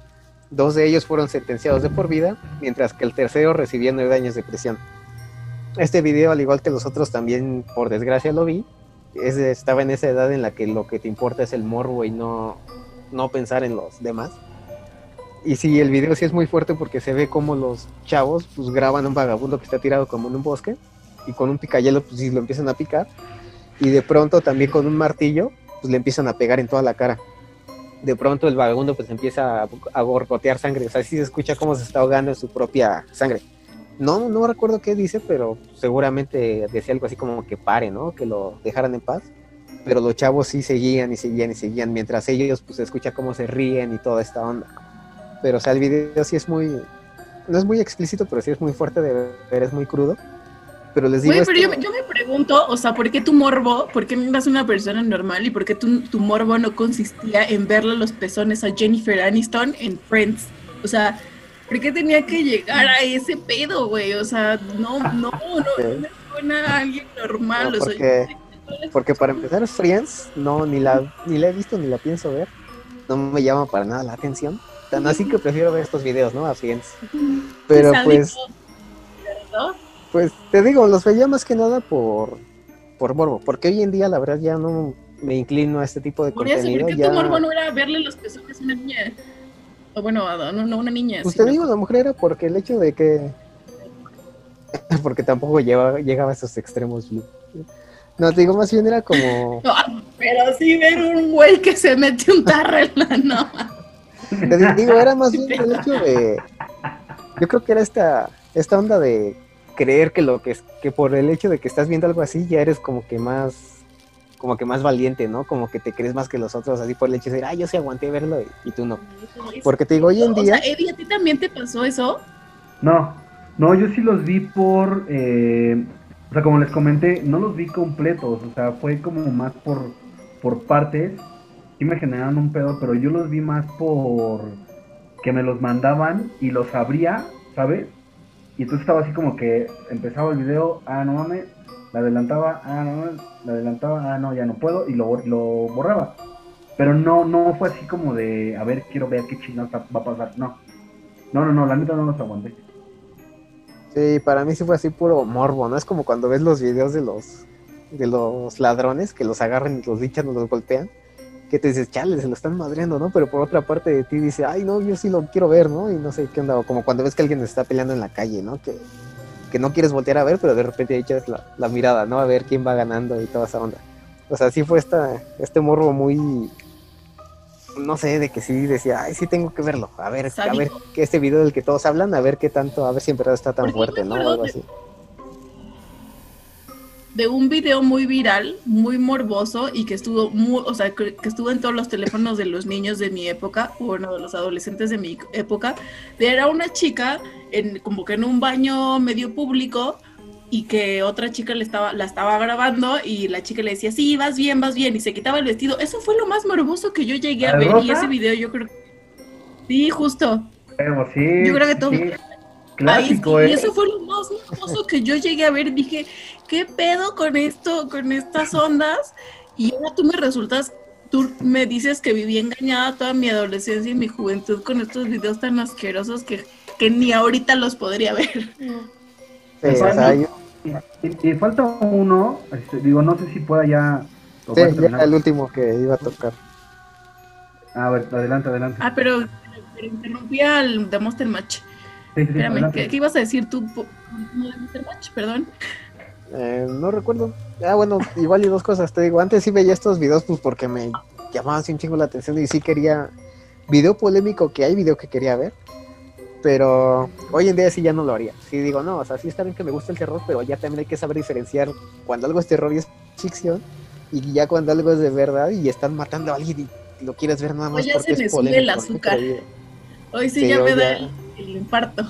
Dos de ellos fueron sentenciados de por vida, mientras que el tercero recibía nueve años de prisión. Este video, al igual que los otros, también por desgracia lo vi. Es estaba en esa edad en la que lo que te importa es el morbo y no, no pensar en los demás. Y sí, el video sí es muy fuerte porque se ve como los chavos pues graban a un vagabundo que está tirado como en un bosque y con un picayelo pues lo empiezan a picar y de pronto también con un martillo pues le empiezan a pegar en toda la cara. De pronto el vagabundo pues empieza a, a gorgotear sangre, o sea, sí se escucha cómo se está ahogando en su propia sangre. No, no recuerdo qué dice, pero seguramente decía algo así como que pare, ¿no? Que lo dejaran en paz. Pero los chavos sí seguían y seguían y seguían, mientras ellos pues escucha cómo se ríen y toda esta onda. Pero o sea, el video sí es muy, no es muy explícito, pero sí es muy fuerte de ver, es muy crudo. Pero les digo Güey, pero esto- yo, yo me pregunto, o sea, ¿por qué tu morbo, por qué no eras una persona normal y por qué tu, tu morbo no consistía en verle los pezones a Jennifer Aniston en Friends? O sea, ¿por qué tenía que llegar a ese pedo, güey? O sea, no, no, no, no me suena a alguien normal. No, o sea, porque- Porque para empezar, Friends, no, ni la, ni la he visto ni la pienso ver. No me llama para nada la atención. Tan así que prefiero ver estos videos, ¿no? A Friends. Pero pues, ¿no? pues te digo, los veía más que nada por, por morbo. Porque hoy en día, la verdad, ya no me inclino a este tipo de Por eso, contenido. ¿por qué ya... tu morbo no era verle los pezones a una niña? O bueno, no, no una niña. Pues sino- te digo, la mujer era porque el hecho de que. Porque tampoco llegaba, llegaba a esos extremos. No, te digo, más bien era como. No, pero sí ver un güey que se mete un tarro en la no. Te digo, era más bien el hecho de. Yo creo que era esta, esta onda de creer que lo que es, que por el hecho de que estás viendo algo así, ya eres como que más, como que más valiente, ¿no? Como que te crees más que los otros, así por el hecho de decir, ah, yo sí aguanté verlo y, y tú no. Porque te digo, hoy en O día, sea, Eddie, ¿a ti también te pasó eso? No, no, yo sí los vi por. eh, o sea, como les comenté, no los vi completos. O sea, fue como más por, por partes. Sí me generaron un pedo, pero yo los vi más por que me los mandaban y los abría, ¿sabes? Y entonces estaba así como que empezaba el video, ah, no mames, la adelantaba, ah, no mames, la adelantaba, ah, no, ya no puedo, y lo, lo borraba. Pero no, no fue así como de, a ver, quiero ver qué chingados va a pasar. No, no, no, no, la neta no los aguanté. sí, para mí sí fue así puro morbo, ¿no? Es como cuando ves los videos de los, de los ladrones que los agarran y los lichan o los golpean. que te dices, chale, se lo están madreando, ¿no? Pero por otra parte de ti dice, ay, no, yo sí lo quiero ver, ¿no? Y no sé qué onda, o como cuando ves que alguien está peleando en la calle, ¿no? Que, que no quieres voltear a ver, pero de repente echas la, la mirada, ¿no? A ver quién va ganando y toda esa onda. O sea, sí fue esta, este morro muy, no sé, de que sí decía, ay, sí tengo que verlo, a ver, a ver, que este video del que todos hablan, a ver qué tanto, a ver si en verdad está tan Porque fuerte, ¿no? O algo así. De un video muy viral, muy morboso y que estuvo muy, o sea, que, que estuvo en todos los teléfonos de los niños de mi época, o bueno, de los adolescentes de mi época, de era una chica en como que en un baño medio público y que otra chica le estaba la estaba grabando y la chica le decía, "Sí, vas bien, vas bien" y se quitaba el vestido. Eso fue lo más morboso que yo llegué a ¿La de ver y ese video yo creo Sí, justo. Pero sí. Yo creo que todo- sí. Sí, ¿eh? y eso fue lo más hermoso que yo llegué a ver. Dije, ¿qué pedo con esto, con estas ondas? Y ahora tú me resultas, tú me dices que viví engañada toda mi adolescencia y mi juventud con estos videos tan asquerosos que, que ni ahorita los podría ver. Sí, o sea, yo- Y, y falta uno, este, digo, no sé si pueda ya. sí, ya el último que iba a tocar. A ver, adelante, adelante. Ah, pero, pero interrumpí al de Monster Match. Sí, sí, sí, Espérame, adelante. ¿qué, qué ibas a decir tú? Perdón. Eh, no recuerdo. Ah, bueno, igual y dos cosas. Te digo, antes sí veía estos videos pues porque me llamaban así un chingo la atención y sí quería video polémico que hay video que quería ver. Pero hoy en día sí ya no lo haría. Sí digo, no, o sea, sí está bien que me gusta el terror, pero ya también hay que saber diferenciar cuando algo es terror y es ficción y ya cuando algo es de verdad y están matando a alguien y lo quieres ver nada más Hoy ya porque se me sube el azúcar. Hoy sí, Sí, ya me da ya- el, infarto.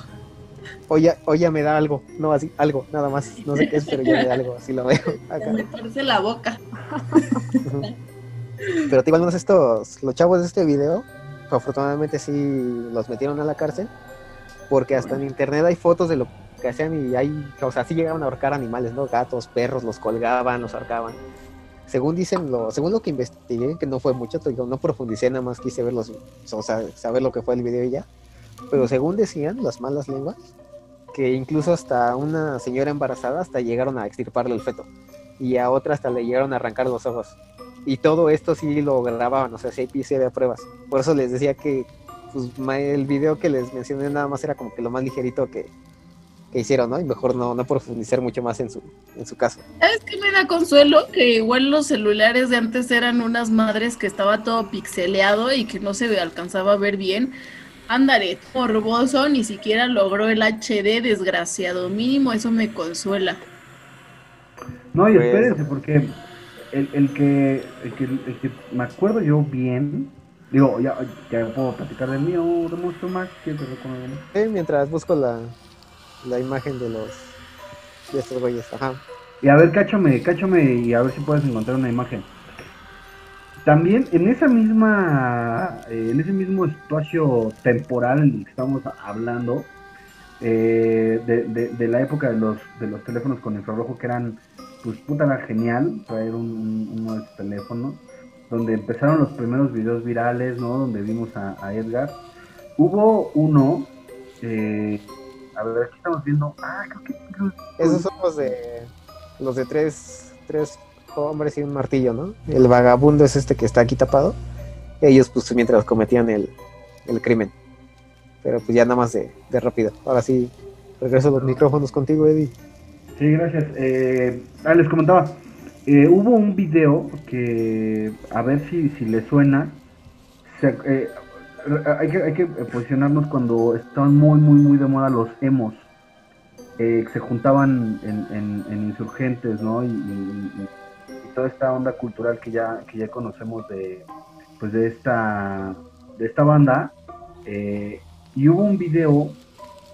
Hoy ya, me da algo, no así, algo, nada más. No sé qué es, pero ya me da algo, así lo veo. acá. Me parece la boca. Pero te menos estos, los chavos de este video, afortunadamente sí los metieron a la cárcel, porque hasta en internet hay fotos de lo que hacían y hay, o sea, sí llegaban a ahorcar animales, ¿no? Gatos, perros, los colgaban, los ahorcaban. Según dicen, lo, según lo que investigué, que no fue mucho, te digo, no profundicé, nada más quise ver los, o sea, saber lo que fue el video y ya. Pero según decían las malas lenguas, que incluso hasta una señora embarazada hasta llegaron a extirparle el feto y a otra hasta le llegaron a arrancar los ojos. Y todo esto sí lo grababan, o sea, sí hay había pruebas. Por eso les decía que pues, el video que les mencioné nada más era como que lo más ligerito que, que hicieron, ¿no? Y mejor no, no profundizar mucho más en su, en su caso. ¿Sabes qué me da consuelo? Que igual los celulares de antes eran unas madres que estaba todo pixeleado y que no se alcanzaba a ver bien. Ándale, morboso, ni siquiera logró el HD, desgraciado. Mínimo eso me consuela. No, y Pues- espérense, porque el, el que, el, que, el que me acuerdo yo bien, digo, ya, ya puedo platicar del mío, de Monster Max, ¿quieres que? Eh, mientras busco la, la imagen de los de estos güeyes, ajá. Y a ver, cáchame, cáchame y a ver si puedes encontrar una imagen. También en esa misma, eh, en ese mismo espacio temporal en el que estamos hablando, eh, de, la época de los, de los teléfonos con infrarrojo que eran, pues puta, era genial traer un, un- uno de teléfonos, donde empezaron los primeros videos virales, ¿no? Donde vimos a, Edgar. Hubo uno, eh, a ver, aquí estamos viendo, ah, creo que... Esos son los de los de tres, tres hombres y un martillo, ¿no? El vagabundo es este que está aquí tapado. Ellos pues mientras cometían el, el crimen. Pero pues ya nada más de, de rápido. Ahora sí, regreso los micrófonos contigo, Eddie. Sí, gracias. Eh, ah, les comentaba, eh, hubo un video que, a ver si, si le suena, eh, hay, que, hay que posicionarnos cuando estaban muy, muy, muy de moda los emos, eh, que se juntaban en, en- en insurgentes, ¿no? Y toda esta onda cultural que ya, que ya conocemos de, pues de esta, de esta banda. eh, y hubo un video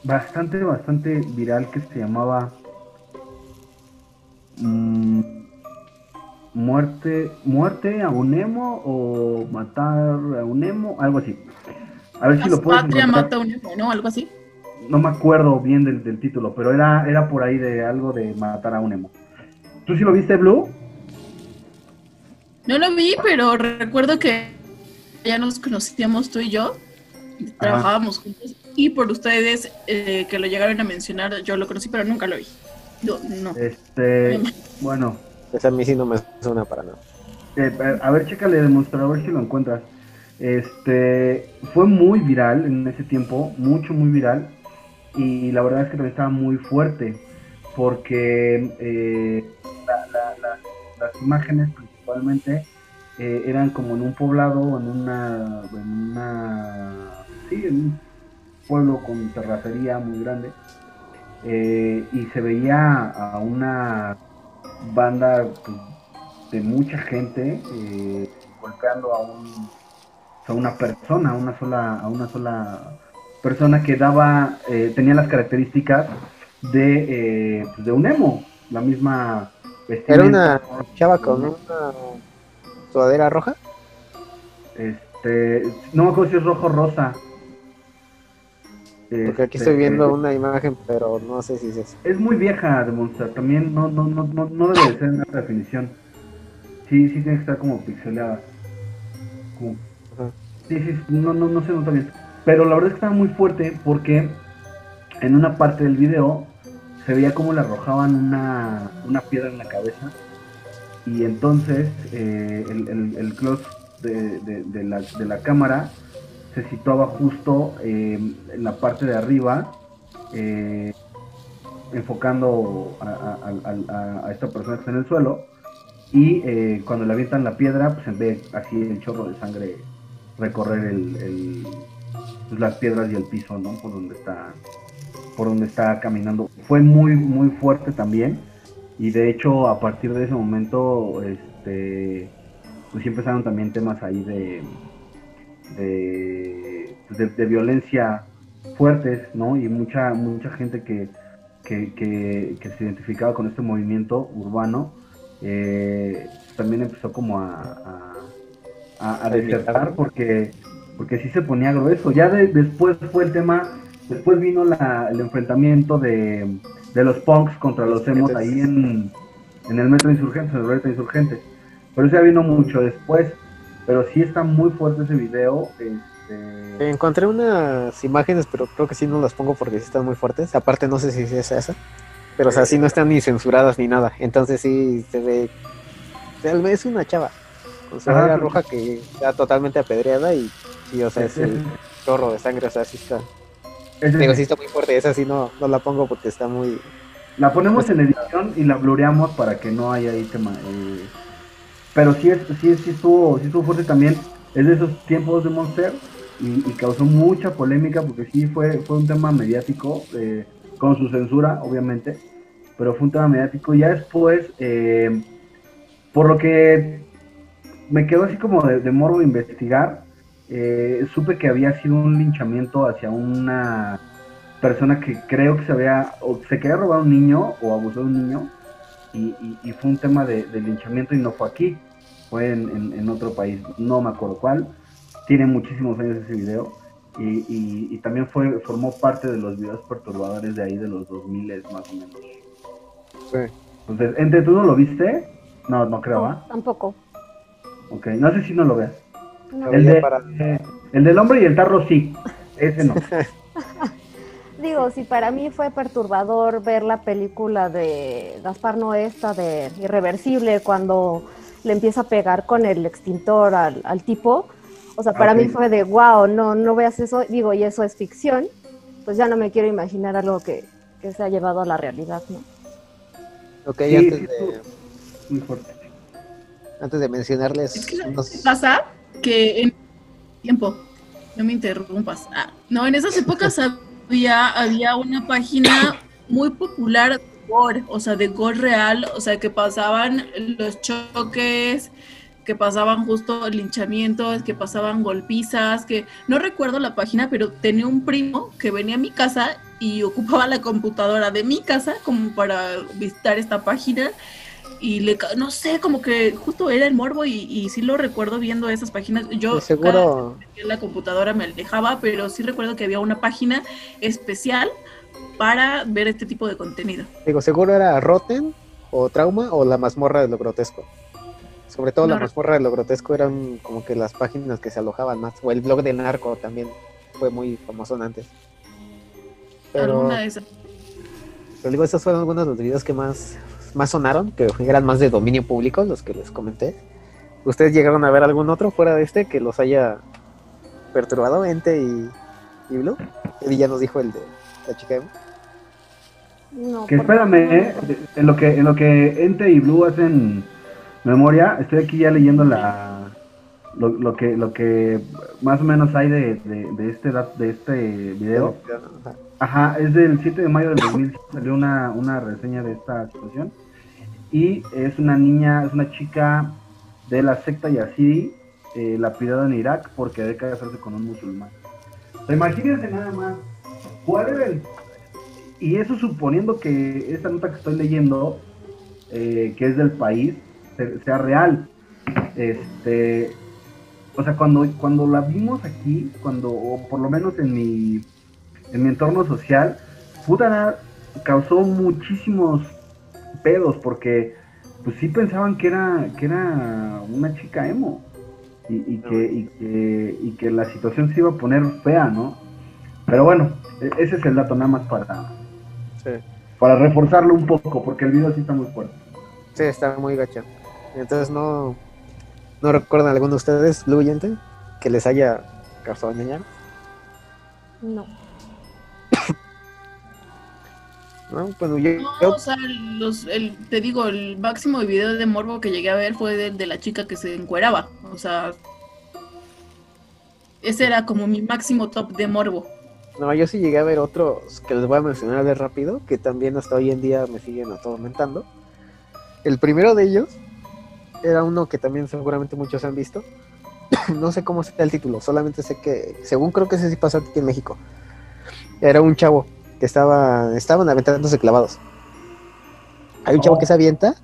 bastante, bastante viral que se llamaba mm, muerte, muerte a un emo o matar a un emo, algo así. A ver si lo puedes Patria encontrar. mata a un hijo, ¿no? Algo así. No me acuerdo bien del, del título, pero era, era por ahí de algo de matar a un emo. ¿Tú sí lo viste, Blue? No lo vi, pero recuerdo que ya nos conocíamos tú y yo. Trabajábamos juntos. Y por ustedes eh, que lo llegaron a mencionar, yo lo conocí, pero nunca lo vi. No, no. Este, bueno, Pues a mí sí no me suena para nada. Eh, a ver, chécale demostrar, a ver si lo encuentras. Este fue muy viral en ese tiempo, mucho, muy viral. Y la verdad es que también estaba muy fuerte, porque eh, la- la- la- las imágenes principalmente eh, eran como en un poblado, en una, en una, sí, en un pueblo con terracería muy grande. Eh, y se veía a una banda pues, de mucha gente eh, golpeando a un a una persona, a una sola, a una sola persona que daba, tenía las características de, pues, de un emo, la misma Era una chava con una sudadera roja. este, no me acuerdo si es rojo o rosa. Porque aquí Este, estoy viendo una imagen, pero no sé si es eso. Es muy vieja de Monster, también no, no, no, no, no debe de ser en alta definición. Sí, sí tiene que estar como Ajá. Sí, sí, no, no, no se nota bien. Pero la verdad es que estaba muy fuerte porque en una parte del video se veía como le arrojaban una, una piedra en la cabeza. Y entonces eh, el, el, close de, de- la, de la cámara se situaba justo eh, en la parte de arriba, eh, enfocando a, esta persona que está en el suelo. Y cuando le avientan la piedra, pues se ve así el chorro de sangre recorrer el, las piedras y el piso, ¿no? Por donde está, por donde está caminando. Fue muy, muy fuerte también. Y de hecho, a partir de ese momento, este, pues sí empezaron también temas ahí de, de, pues, de, de violencia fuertes, ¿no? Y mucha, mucha gente que, que, que- que se identificaba con este movimiento urbano, eh, también empezó como a, a, a- a desertar porque, porque sí se ponía grueso. Ya de- después fue el tema, después vino la- el enfrentamiento de, de los punks contra los emos ahí en, en el metro Insurgentes, en el metro Insurgentes. Pero eso ya vino mucho después. Pero sí está muy fuerte ese video. Este, Encontré unas imágenes, pero creo que sí no las pongo porque sí están muy fuertes. Aparte, no sé si es esa. Pero, o sea, sí no están ni censuradas ni nada. Entonces, sí se ve. Vez una chava con Ajá. roja que está totalmente apedreada y sí, o sea, es el chorro de sangre. O sea, sí está. Ese- Digo, sí está muy fuerte. Esa sí no, no la pongo porque está muy. La ponemos en edición y la blureamos para que no haya ahí tema. eh, pero sí, es, sí, sí, estuvo, sí estuvo fuerte también. Es de esos tiempos de Monster y, y causó mucha polémica porque sí fue, fue un tema mediático, eh, con su censura, obviamente. Pero fue un tema mediático. Ya después, eh, por lo que me quedó así como de, de morbo investigar, eh, supe que había sido un linchamiento hacia una persona que creo que se había o se quería robar a un niño o abusó de un niño y, y- y fue un tema de, de linchamiento y no fue aquí, fue en, en- en otro país, no me acuerdo cuál, tiene muchísimos años ese video y, y- y también fue formó parte de los videos perturbadores de ahí de los 2000 más o menos. Sí. Entonces, ¿entre tú no lo viste? No, no creo, ¿ah? Tampoco. Ok, no sé si no lo veas. No. El, ya de- para- eh, el del hombre y el tarro sí, ese no. Digo, si para mí fue perturbador ver la película de Gaspar Noé, esta de Irreversible, cuando le empieza a pegar con el extintor al, al tipo. O sea, para Ok. mí fue de, wow, no, no veas eso. Digo, y eso es ficción. Pues ya no me quiero imaginar algo que, que se ha llevado a la realidad, ¿no? Ok, Sí, antes, sí, de, Muy fuerte. antes de mencionarles. Es que ¿sabes unos- qué pasa que en tiempo, no me interrumpas. Ah, no, en esas épocas había, había una página muy popular gore, o sea, de gore real, o sea, que pasaban los choques, que pasaban justo linchamientos, que pasaban golpizas, que no recuerdo la página, pero tenía un primo que venía a mi casa y ocupaba la computadora de mi casa como para visitar esta página y le no sé como que justo era el morbo y, y sí lo recuerdo viendo esas páginas yo seguro. que la computadora me alejaba pero sí recuerdo que había una página especial para ver este tipo de contenido Digo, seguro era Rotten o Trauma o la mazmorra de lo grotesco. Sobre todo la mazmorra de lo grotesco eran como que las páginas que se alojaban más. O el blog de Narco también fue muy famoso antes. Pero, alguna de esas pero digo, esos fueron algunos de los videos que más, más sonaron, que eran más de dominio público, los que les comenté. ¿Ustedes llegaron a ver algún otro fuera de este que los haya perturbado, Ente y, y Blue? Eddie ya nos dijo el de la chica. No, Que espérame, eh, en lo que en lo que Ente y Blue hacen memoria, estoy aquí ya leyendo la lo, lo que lo que más o menos hay de, de, de este de este video. Ajá. Ajá, es del 7 de mayo del 2000 salió una, una reseña de esta situación y es una niña, es una chica de la secta Yazidi, eh, lapidada en Irak por querer casarse con un musulmán. O sea, imagínense nada más, ¿cuál era? Y eso suponiendo que esta nota que estoy leyendo, eh, que es del país, se- sea real. Este, o sea, cuando, cuando la vimos aquí, cuando, o por lo menos en mi, en mi entorno social, puta, causó muchísimos pedos porque pues sí pensaban que era, que era una chica emo y, y que, y, que, y que la situación se iba a poner fea, ¿no? Pero bueno, e- ese es el dato nada más para, Sí. para reforzarlo un poco, porque el video sí está muy fuerte. Sí, está muy gacha. Entonces no, no recuerdan alguno de ustedes, Blue que les haya causado ñañar, No. ¿No? Yo, No, yo- o sea, los, el, te digo, el máximo video de morbo que llegué a ver fue del de la chica que se encueraba. O sea, ese era como mi máximo top de morbo. no, yo sí llegué a ver otros que les voy a mencionar de rápido, que también hasta hoy en día me siguen atormentando. El primero de ellos era uno que también seguramente muchos han visto. no sé cómo está el título, solamente sé que, según creo que ese sí pasó aquí en México. Era un chavo que estaba, estaban aventándose clavados. Hay un chavo Oh. que se avienta,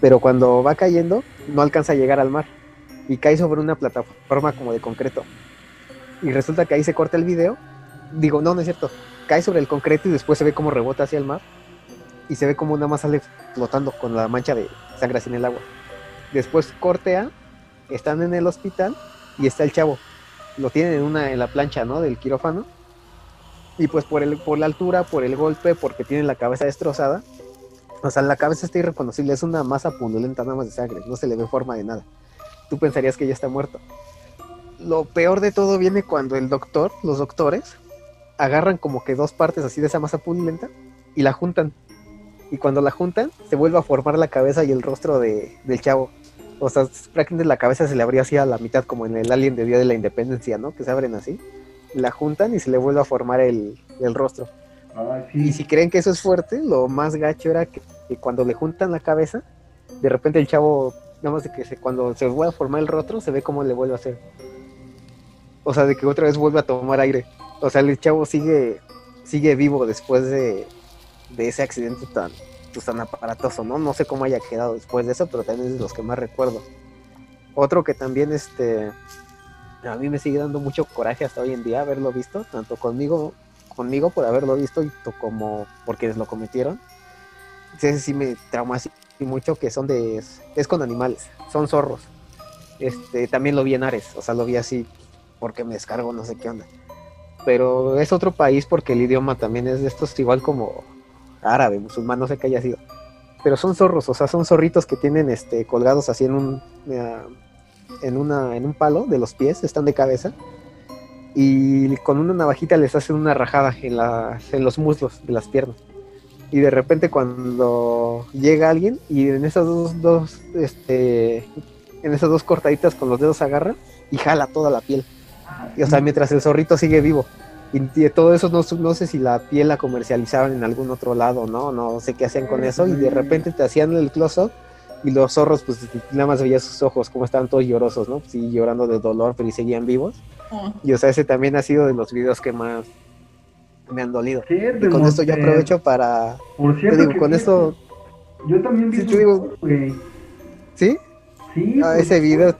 pero cuando va cayendo no alcanza a llegar al mar y cae sobre una plataforma como de concreto. Y resulta que ahí se corta el video. Digo, no, no es cierto. Cae sobre el concreto y después se ve como rebota hacia el mar. Y se ve como nada más sale flotando con la mancha de sangre así en el agua. Después cortea, están en el hospital y está el chavo. Lo tienen en una en la plancha, ¿no? Del quirófano. Y pues por el por la altura, por el golpe, porque tiene la cabeza destrozada. O sea, la cabeza está irreconocible, es una masa pundulenta nada más de sangre, no se le ve forma de nada. Tú pensarías que ya está muerto. Lo peor de todo viene cuando el doctor, los doctores, agarran como que dos partes así de esa masa pundulenta y la juntan. Y cuando la juntan, se vuelve a formar la cabeza y el rostro de, del chavo. O sea, prácticamente la cabeza se le abrió así a la mitad, como en el Alien de Día de la Independencia, ¿no? Que se abren así. La juntan y se le vuelve a formar el, el rostro. Y si creen que eso es fuerte, lo más gacho era que, que cuando le juntan la cabeza, de repente el chavo, nada más de que se, cuando se vuelve a formar el rostro, se ve cómo le vuelve a hacer. O sea, de que otra vez vuelve a tomar aire. O sea, el chavo sigue, sigue vivo después de, de ese accidente tan, pues, tan aparatoso, ¿no? No sé cómo haya quedado después de eso, pero también es de los que más recuerdo. Otro que también, este, a mí me sigue dando mucho coraje hasta hoy en día haberlo visto, tanto conmigo, conmigo por haberlo visto y como por quienes lo cometieron. Ese sí me trauma así mucho que son de, es con animales, son zorros. Este, también lo vi en Ares, o sea, lo vi así porque me descargo, no sé qué onda. Pero es otro país porque el idioma también es de estos igual como árabe, musulmán, no sé qué haya sido. Pero son zorros, o sea, son zorritos que tienen este colgados así en un eh, en una en un palo de los pies, están de cabeza. Y con una navajita les hacen una rajada en las en los muslos de las piernas. Y de repente cuando llega alguien y en esas dos, dos este en esas dos cortaditas con los dedos agarra y jala toda la piel. Y, o sea, mientras el zorrito sigue vivo. Y, y todo eso no, no sé si la piel la comercializaban en algún otro lado, ¿no? No sé qué hacían con eso. Y de repente te hacían el close y los zorros, pues nada más veías sus ojos, como estaban todos llorosos, ¿no? Sí, llorando de dolor, pero y seguían vivos. Oh, Y o sea, ese también ha sido de los videos que más me han dolido. Y con esto yo aprovecho para... Por Te cierto, digo, con esto... Yo también vi Sí, te digo-. ¿Sí? Sí, Ah, pues, ese video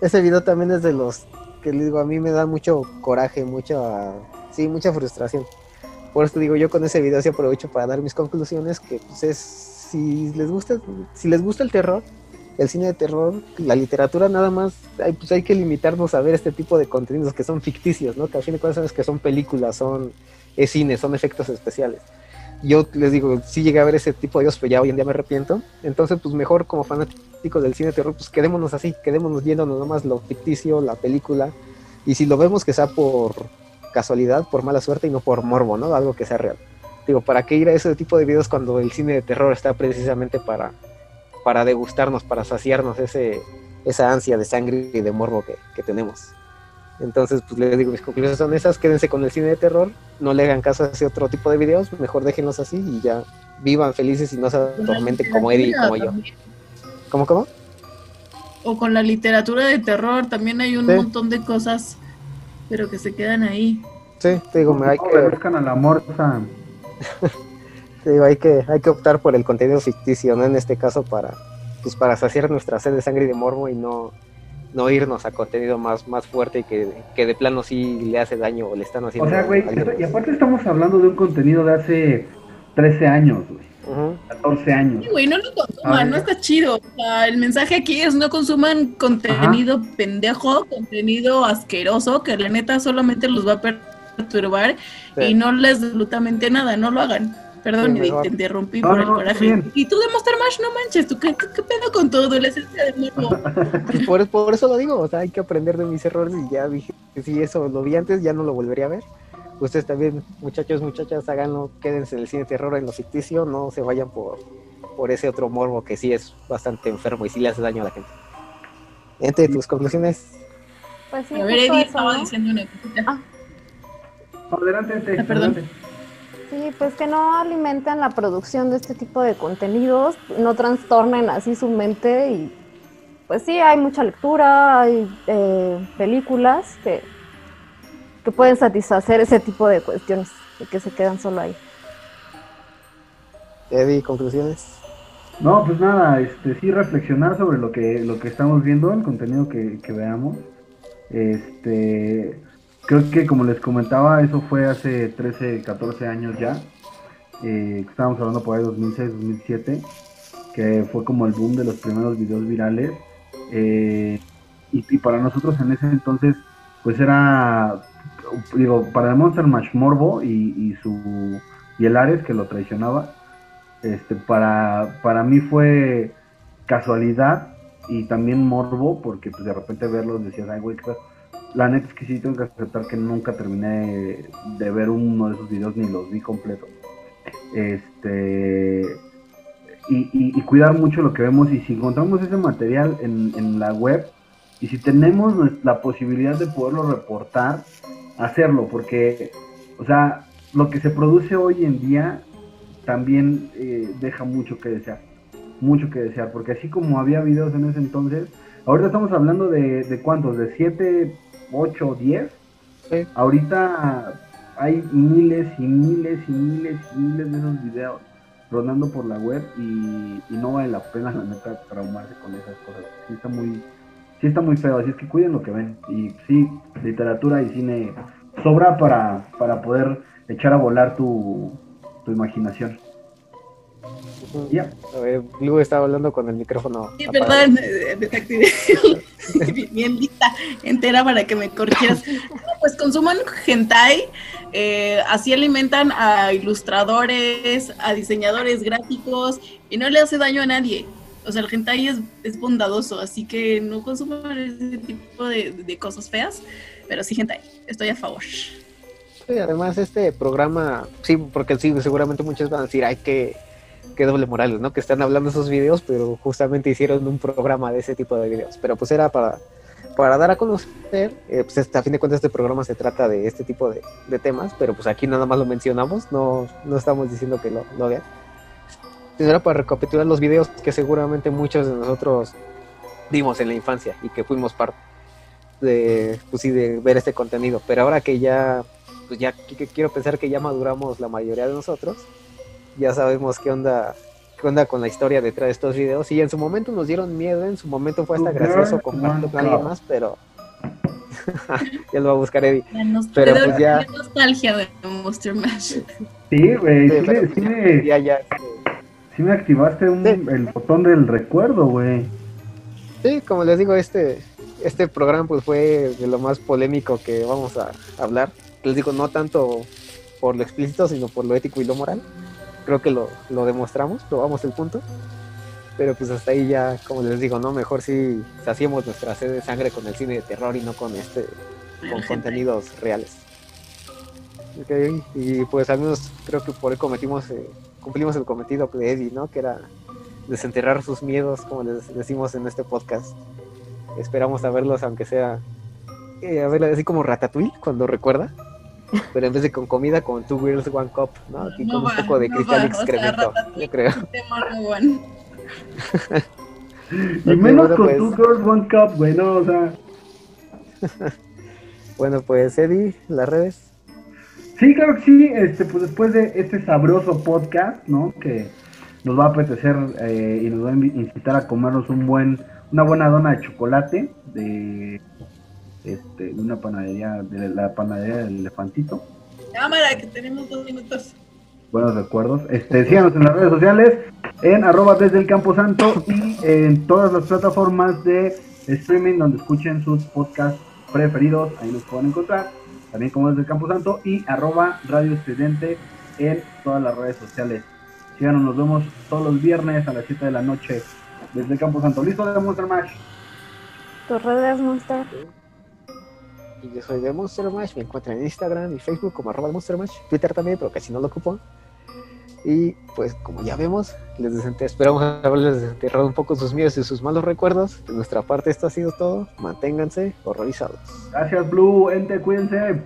ese video también es de los que les digo a mí me da mucho coraje mucha sí mucha frustración por eso digo yo con ese video sí aprovecho para dar mis conclusiones que pues es si les gusta si les gusta el terror el cine de terror la literatura nada más hay, pues hay que limitarnos a ver este tipo de contenidos que son ficticios no que al fin de cuentas sabes que son películas son es cine son efectos especiales yo les digo, sí llegué a ver ese tipo de videos, pero ya hoy en día me arrepiento. Entonces, pues mejor como fanáticos del cine de terror, pues quedémonos así, quedémonos viendo nada más lo ficticio, la película. Y si lo vemos que sea por casualidad, por mala suerte y no por morbo, ¿no? Algo que sea real. Digo, ¿para qué ir a ese tipo de videos cuando el cine de terror está precisamente para, para degustarnos, para saciarnos ese, esa ansia de sangre y de morbo que, que tenemos? Entonces, pues les digo, mis conclusiones son esas, quédense con el cine de terror, no le hagan caso a ese otro tipo de videos, mejor déjenlos así y ya vivan felices y no se atormenten como Eddie y como yo. ¿Cómo, cómo? O con la literatura de terror, también hay un Sí. montón de cosas, pero que se quedan ahí. Sí, te digo, me hay No le que, buscan a la morsa. te digo, hay que, hay que optar por el contenido ficticio, ¿no? En este caso para, pues para saciar nuestra sed de sangre y de morbo y no, no irnos a contenido más, más fuerte y que, que de plano sí le hace daño o le están haciendo O sea, güey, y aparte estamos hablando de un contenido de hace 13 años, güey. Ujú. 14 años. Sí, güey, no lo consuman, no está chido. O sea, el mensaje aquí es no consuman contenido pendejo, contenido asqueroso, que la neta solamente los va a perturbar Sí. y no les absolutamente nada, no lo hagan. Perdón, Sí, te interrumpí No, por no, el no, coraje. bien. Y tú de Monster Mash, no manches, ¿tú qué, qué, qué pedo con todo? La esencia del morbo. Pues por, por eso lo digo, o sea, hay que aprender de mis errores y ya dije que si eso lo vi antes, ya no lo volvería a ver. Ustedes también, muchachos, muchachas, háganlo, quédense en el cine de terror, en lo ficticio, no se vayan por, por ese otro morbo que sí es bastante enfermo y sí le hace daño a la gente. Entre tus conclusiones, Pues sí, a ver, Eddie estaba ¿no? diciendo una cosita. Ah. Adelante, Ente, Ah, perdón. adelante. Sí, pues que no alimenten la producción de este tipo de contenidos, no trastornen así su mente y pues sí, hay mucha lectura, hay eh, películas que, que pueden satisfacer ese tipo de cuestiones y que se quedan solo ahí. Eddie, conclusiones. No, pues nada, este, sí reflexionar sobre lo que, lo que estamos viendo, el contenido que, que veamos. Este, creo que como les comentaba, eso fue hace 13, 14 años ya. Eh, estábamos hablando por ahí 2006, 2007, que fue como el boom de los primeros videos virales. Eh, y, y para nosotros en ese entonces, pues era, digo, para el Monster Mash Morbo y, su y el Ares que lo traicionaba, este, para, para mí fue casualidad y también morbo, porque pues de repente verlos decías, ay, güey, pedo". La neta es que sí tengo que aceptar que nunca terminé de ver uno de esos videos ni los vi completos. Este y, cuidar mucho lo que vemos y si encontramos ese material en, la web y si tenemos la posibilidad de poderlo reportar, hacerlo, porque, o sea, lo que se produce hoy en día también eh, deja mucho que desear, mucho que desear, porque así como había videos en ese entonces, ahorita estamos hablando de, de cuántos, de 7, 8, 10, Sí. ahorita hay miles y miles y miles y miles de esos videos rodando por la web y, y no vale la pena la neta traumarse con esas cosas, sí está muy, sí está muy feo, así es que cuiden lo que ven, y sí, literatura y cine sobra para, para poder echar a volar tu, tu imaginación. Ya. Blue estaba hablando con el micrófono. Sí, apagado. perdón, eh, desactivé. Bien- lista, entera para que me corrigieras. Pues consuman hentai, eh, así alimentan a ilustradores, a diseñadores gráficos y no le hace daño a nadie. O sea, el hentai es, es bondadoso, así que no consuman ese tipo de, de cosas feas, pero sí hentai, estoy a favor. Sí, además este programa, sí, porque sí, seguramente muchos van a decir, ay, qué, qué doble morales, ¿no? Que están hablando esos videos, pero justamente hicieron un programa de ese tipo de videos. Pero pues era para, para dar a conocer, eh, pues este, a fin de cuentas este programa se trata de este tipo de, de temas, pero pues aquí nada más lo mencionamos, no, no estamos diciendo que lo, lo vean. Era para recapitular los videos que seguramente muchos de nosotros vimos en la infancia y que fuimos parte de, pues sí, de ver este contenido. Pero ahora que ya pues ya qu- qu- quiero pensar que ya maduramos la mayoría de nosotros, ya sabemos qué onda, qué onda con la historia detrás de estos videos. Y en su momento nos dieron miedo, en su momento fue hasta gracioso compartirlo con alguien más, pero ya lo va a buscar Eddie. Pero, pues, ya- nostalgia de Monster Mash. Sí, güey, Sí, sí, me- sí ya, me, ya, ya, sí me activaste un- Sí. el botón del recuerdo, güey. Sí, como les digo, este, este programa pues fue de lo más polémico que vamos a hablar. Les digo, no tanto por lo explícito, sino por lo ético y lo moral. Creo que lo, lo demostramos, probamos el punto. Pero pues hasta ahí ya, como les digo, ¿no? Mejor si hacíamos nuestra sed de sangre con el cine de terror y no con este, con contenidos reales. Ok, Y pues al menos creo que por ahí cometimos, eh, cumplimos el cometido de Eddie, ¿no? Que era desenterrar sus miedos, como les decimos en este podcast. Esperamos a verlos, aunque sea, eh, a verla así como Ratatouille, cuando recuerda. Pero en vez de con comida, con Two Girls, One Cup, ¿no? Y No con un poco de no cristal va, o sea, excremento, yo creo. bueno. Y menos bueno, con pues. Two Girls One Cup, güey, no, o sea. Bueno, pues Eddie, las redes. Sí, claro que sí, este, pues después de este sabroso podcast, ¿no? Que nos va a apetecer eh, y nos va a incitar a comernos un buen, una buena dona de chocolate de, este, de una panadería, de la panadería del elefantito. Cámara, que tenemos dos minutos. Buenos recuerdos. Este, síganos en las redes sociales, en arroba desde el Campo Santo y en todas las plataformas de streaming donde escuchen sus podcasts preferidos, ahí nos pueden encontrar, también como desde el Campo Santo y arroba Radio Estridente en todas las redes sociales. Síganos, nos vemos todos los viernes a las 7 de la noche desde el Campo Santo. ¿Listo de Monster Mash? Tus redes, Monster. Yo soy de Monster Mash, me encuentran en Instagram y Facebook como arroba Monster Mash, Twitter también, pero casi no lo ocupo. Y pues como ya vemos, les esperamos haberles desenterrado un poco sus miedos y sus malos recuerdos. De nuestra parte esto ha sido todo. Manténganse horrorizados. Gracias Blue, ente, cuídense.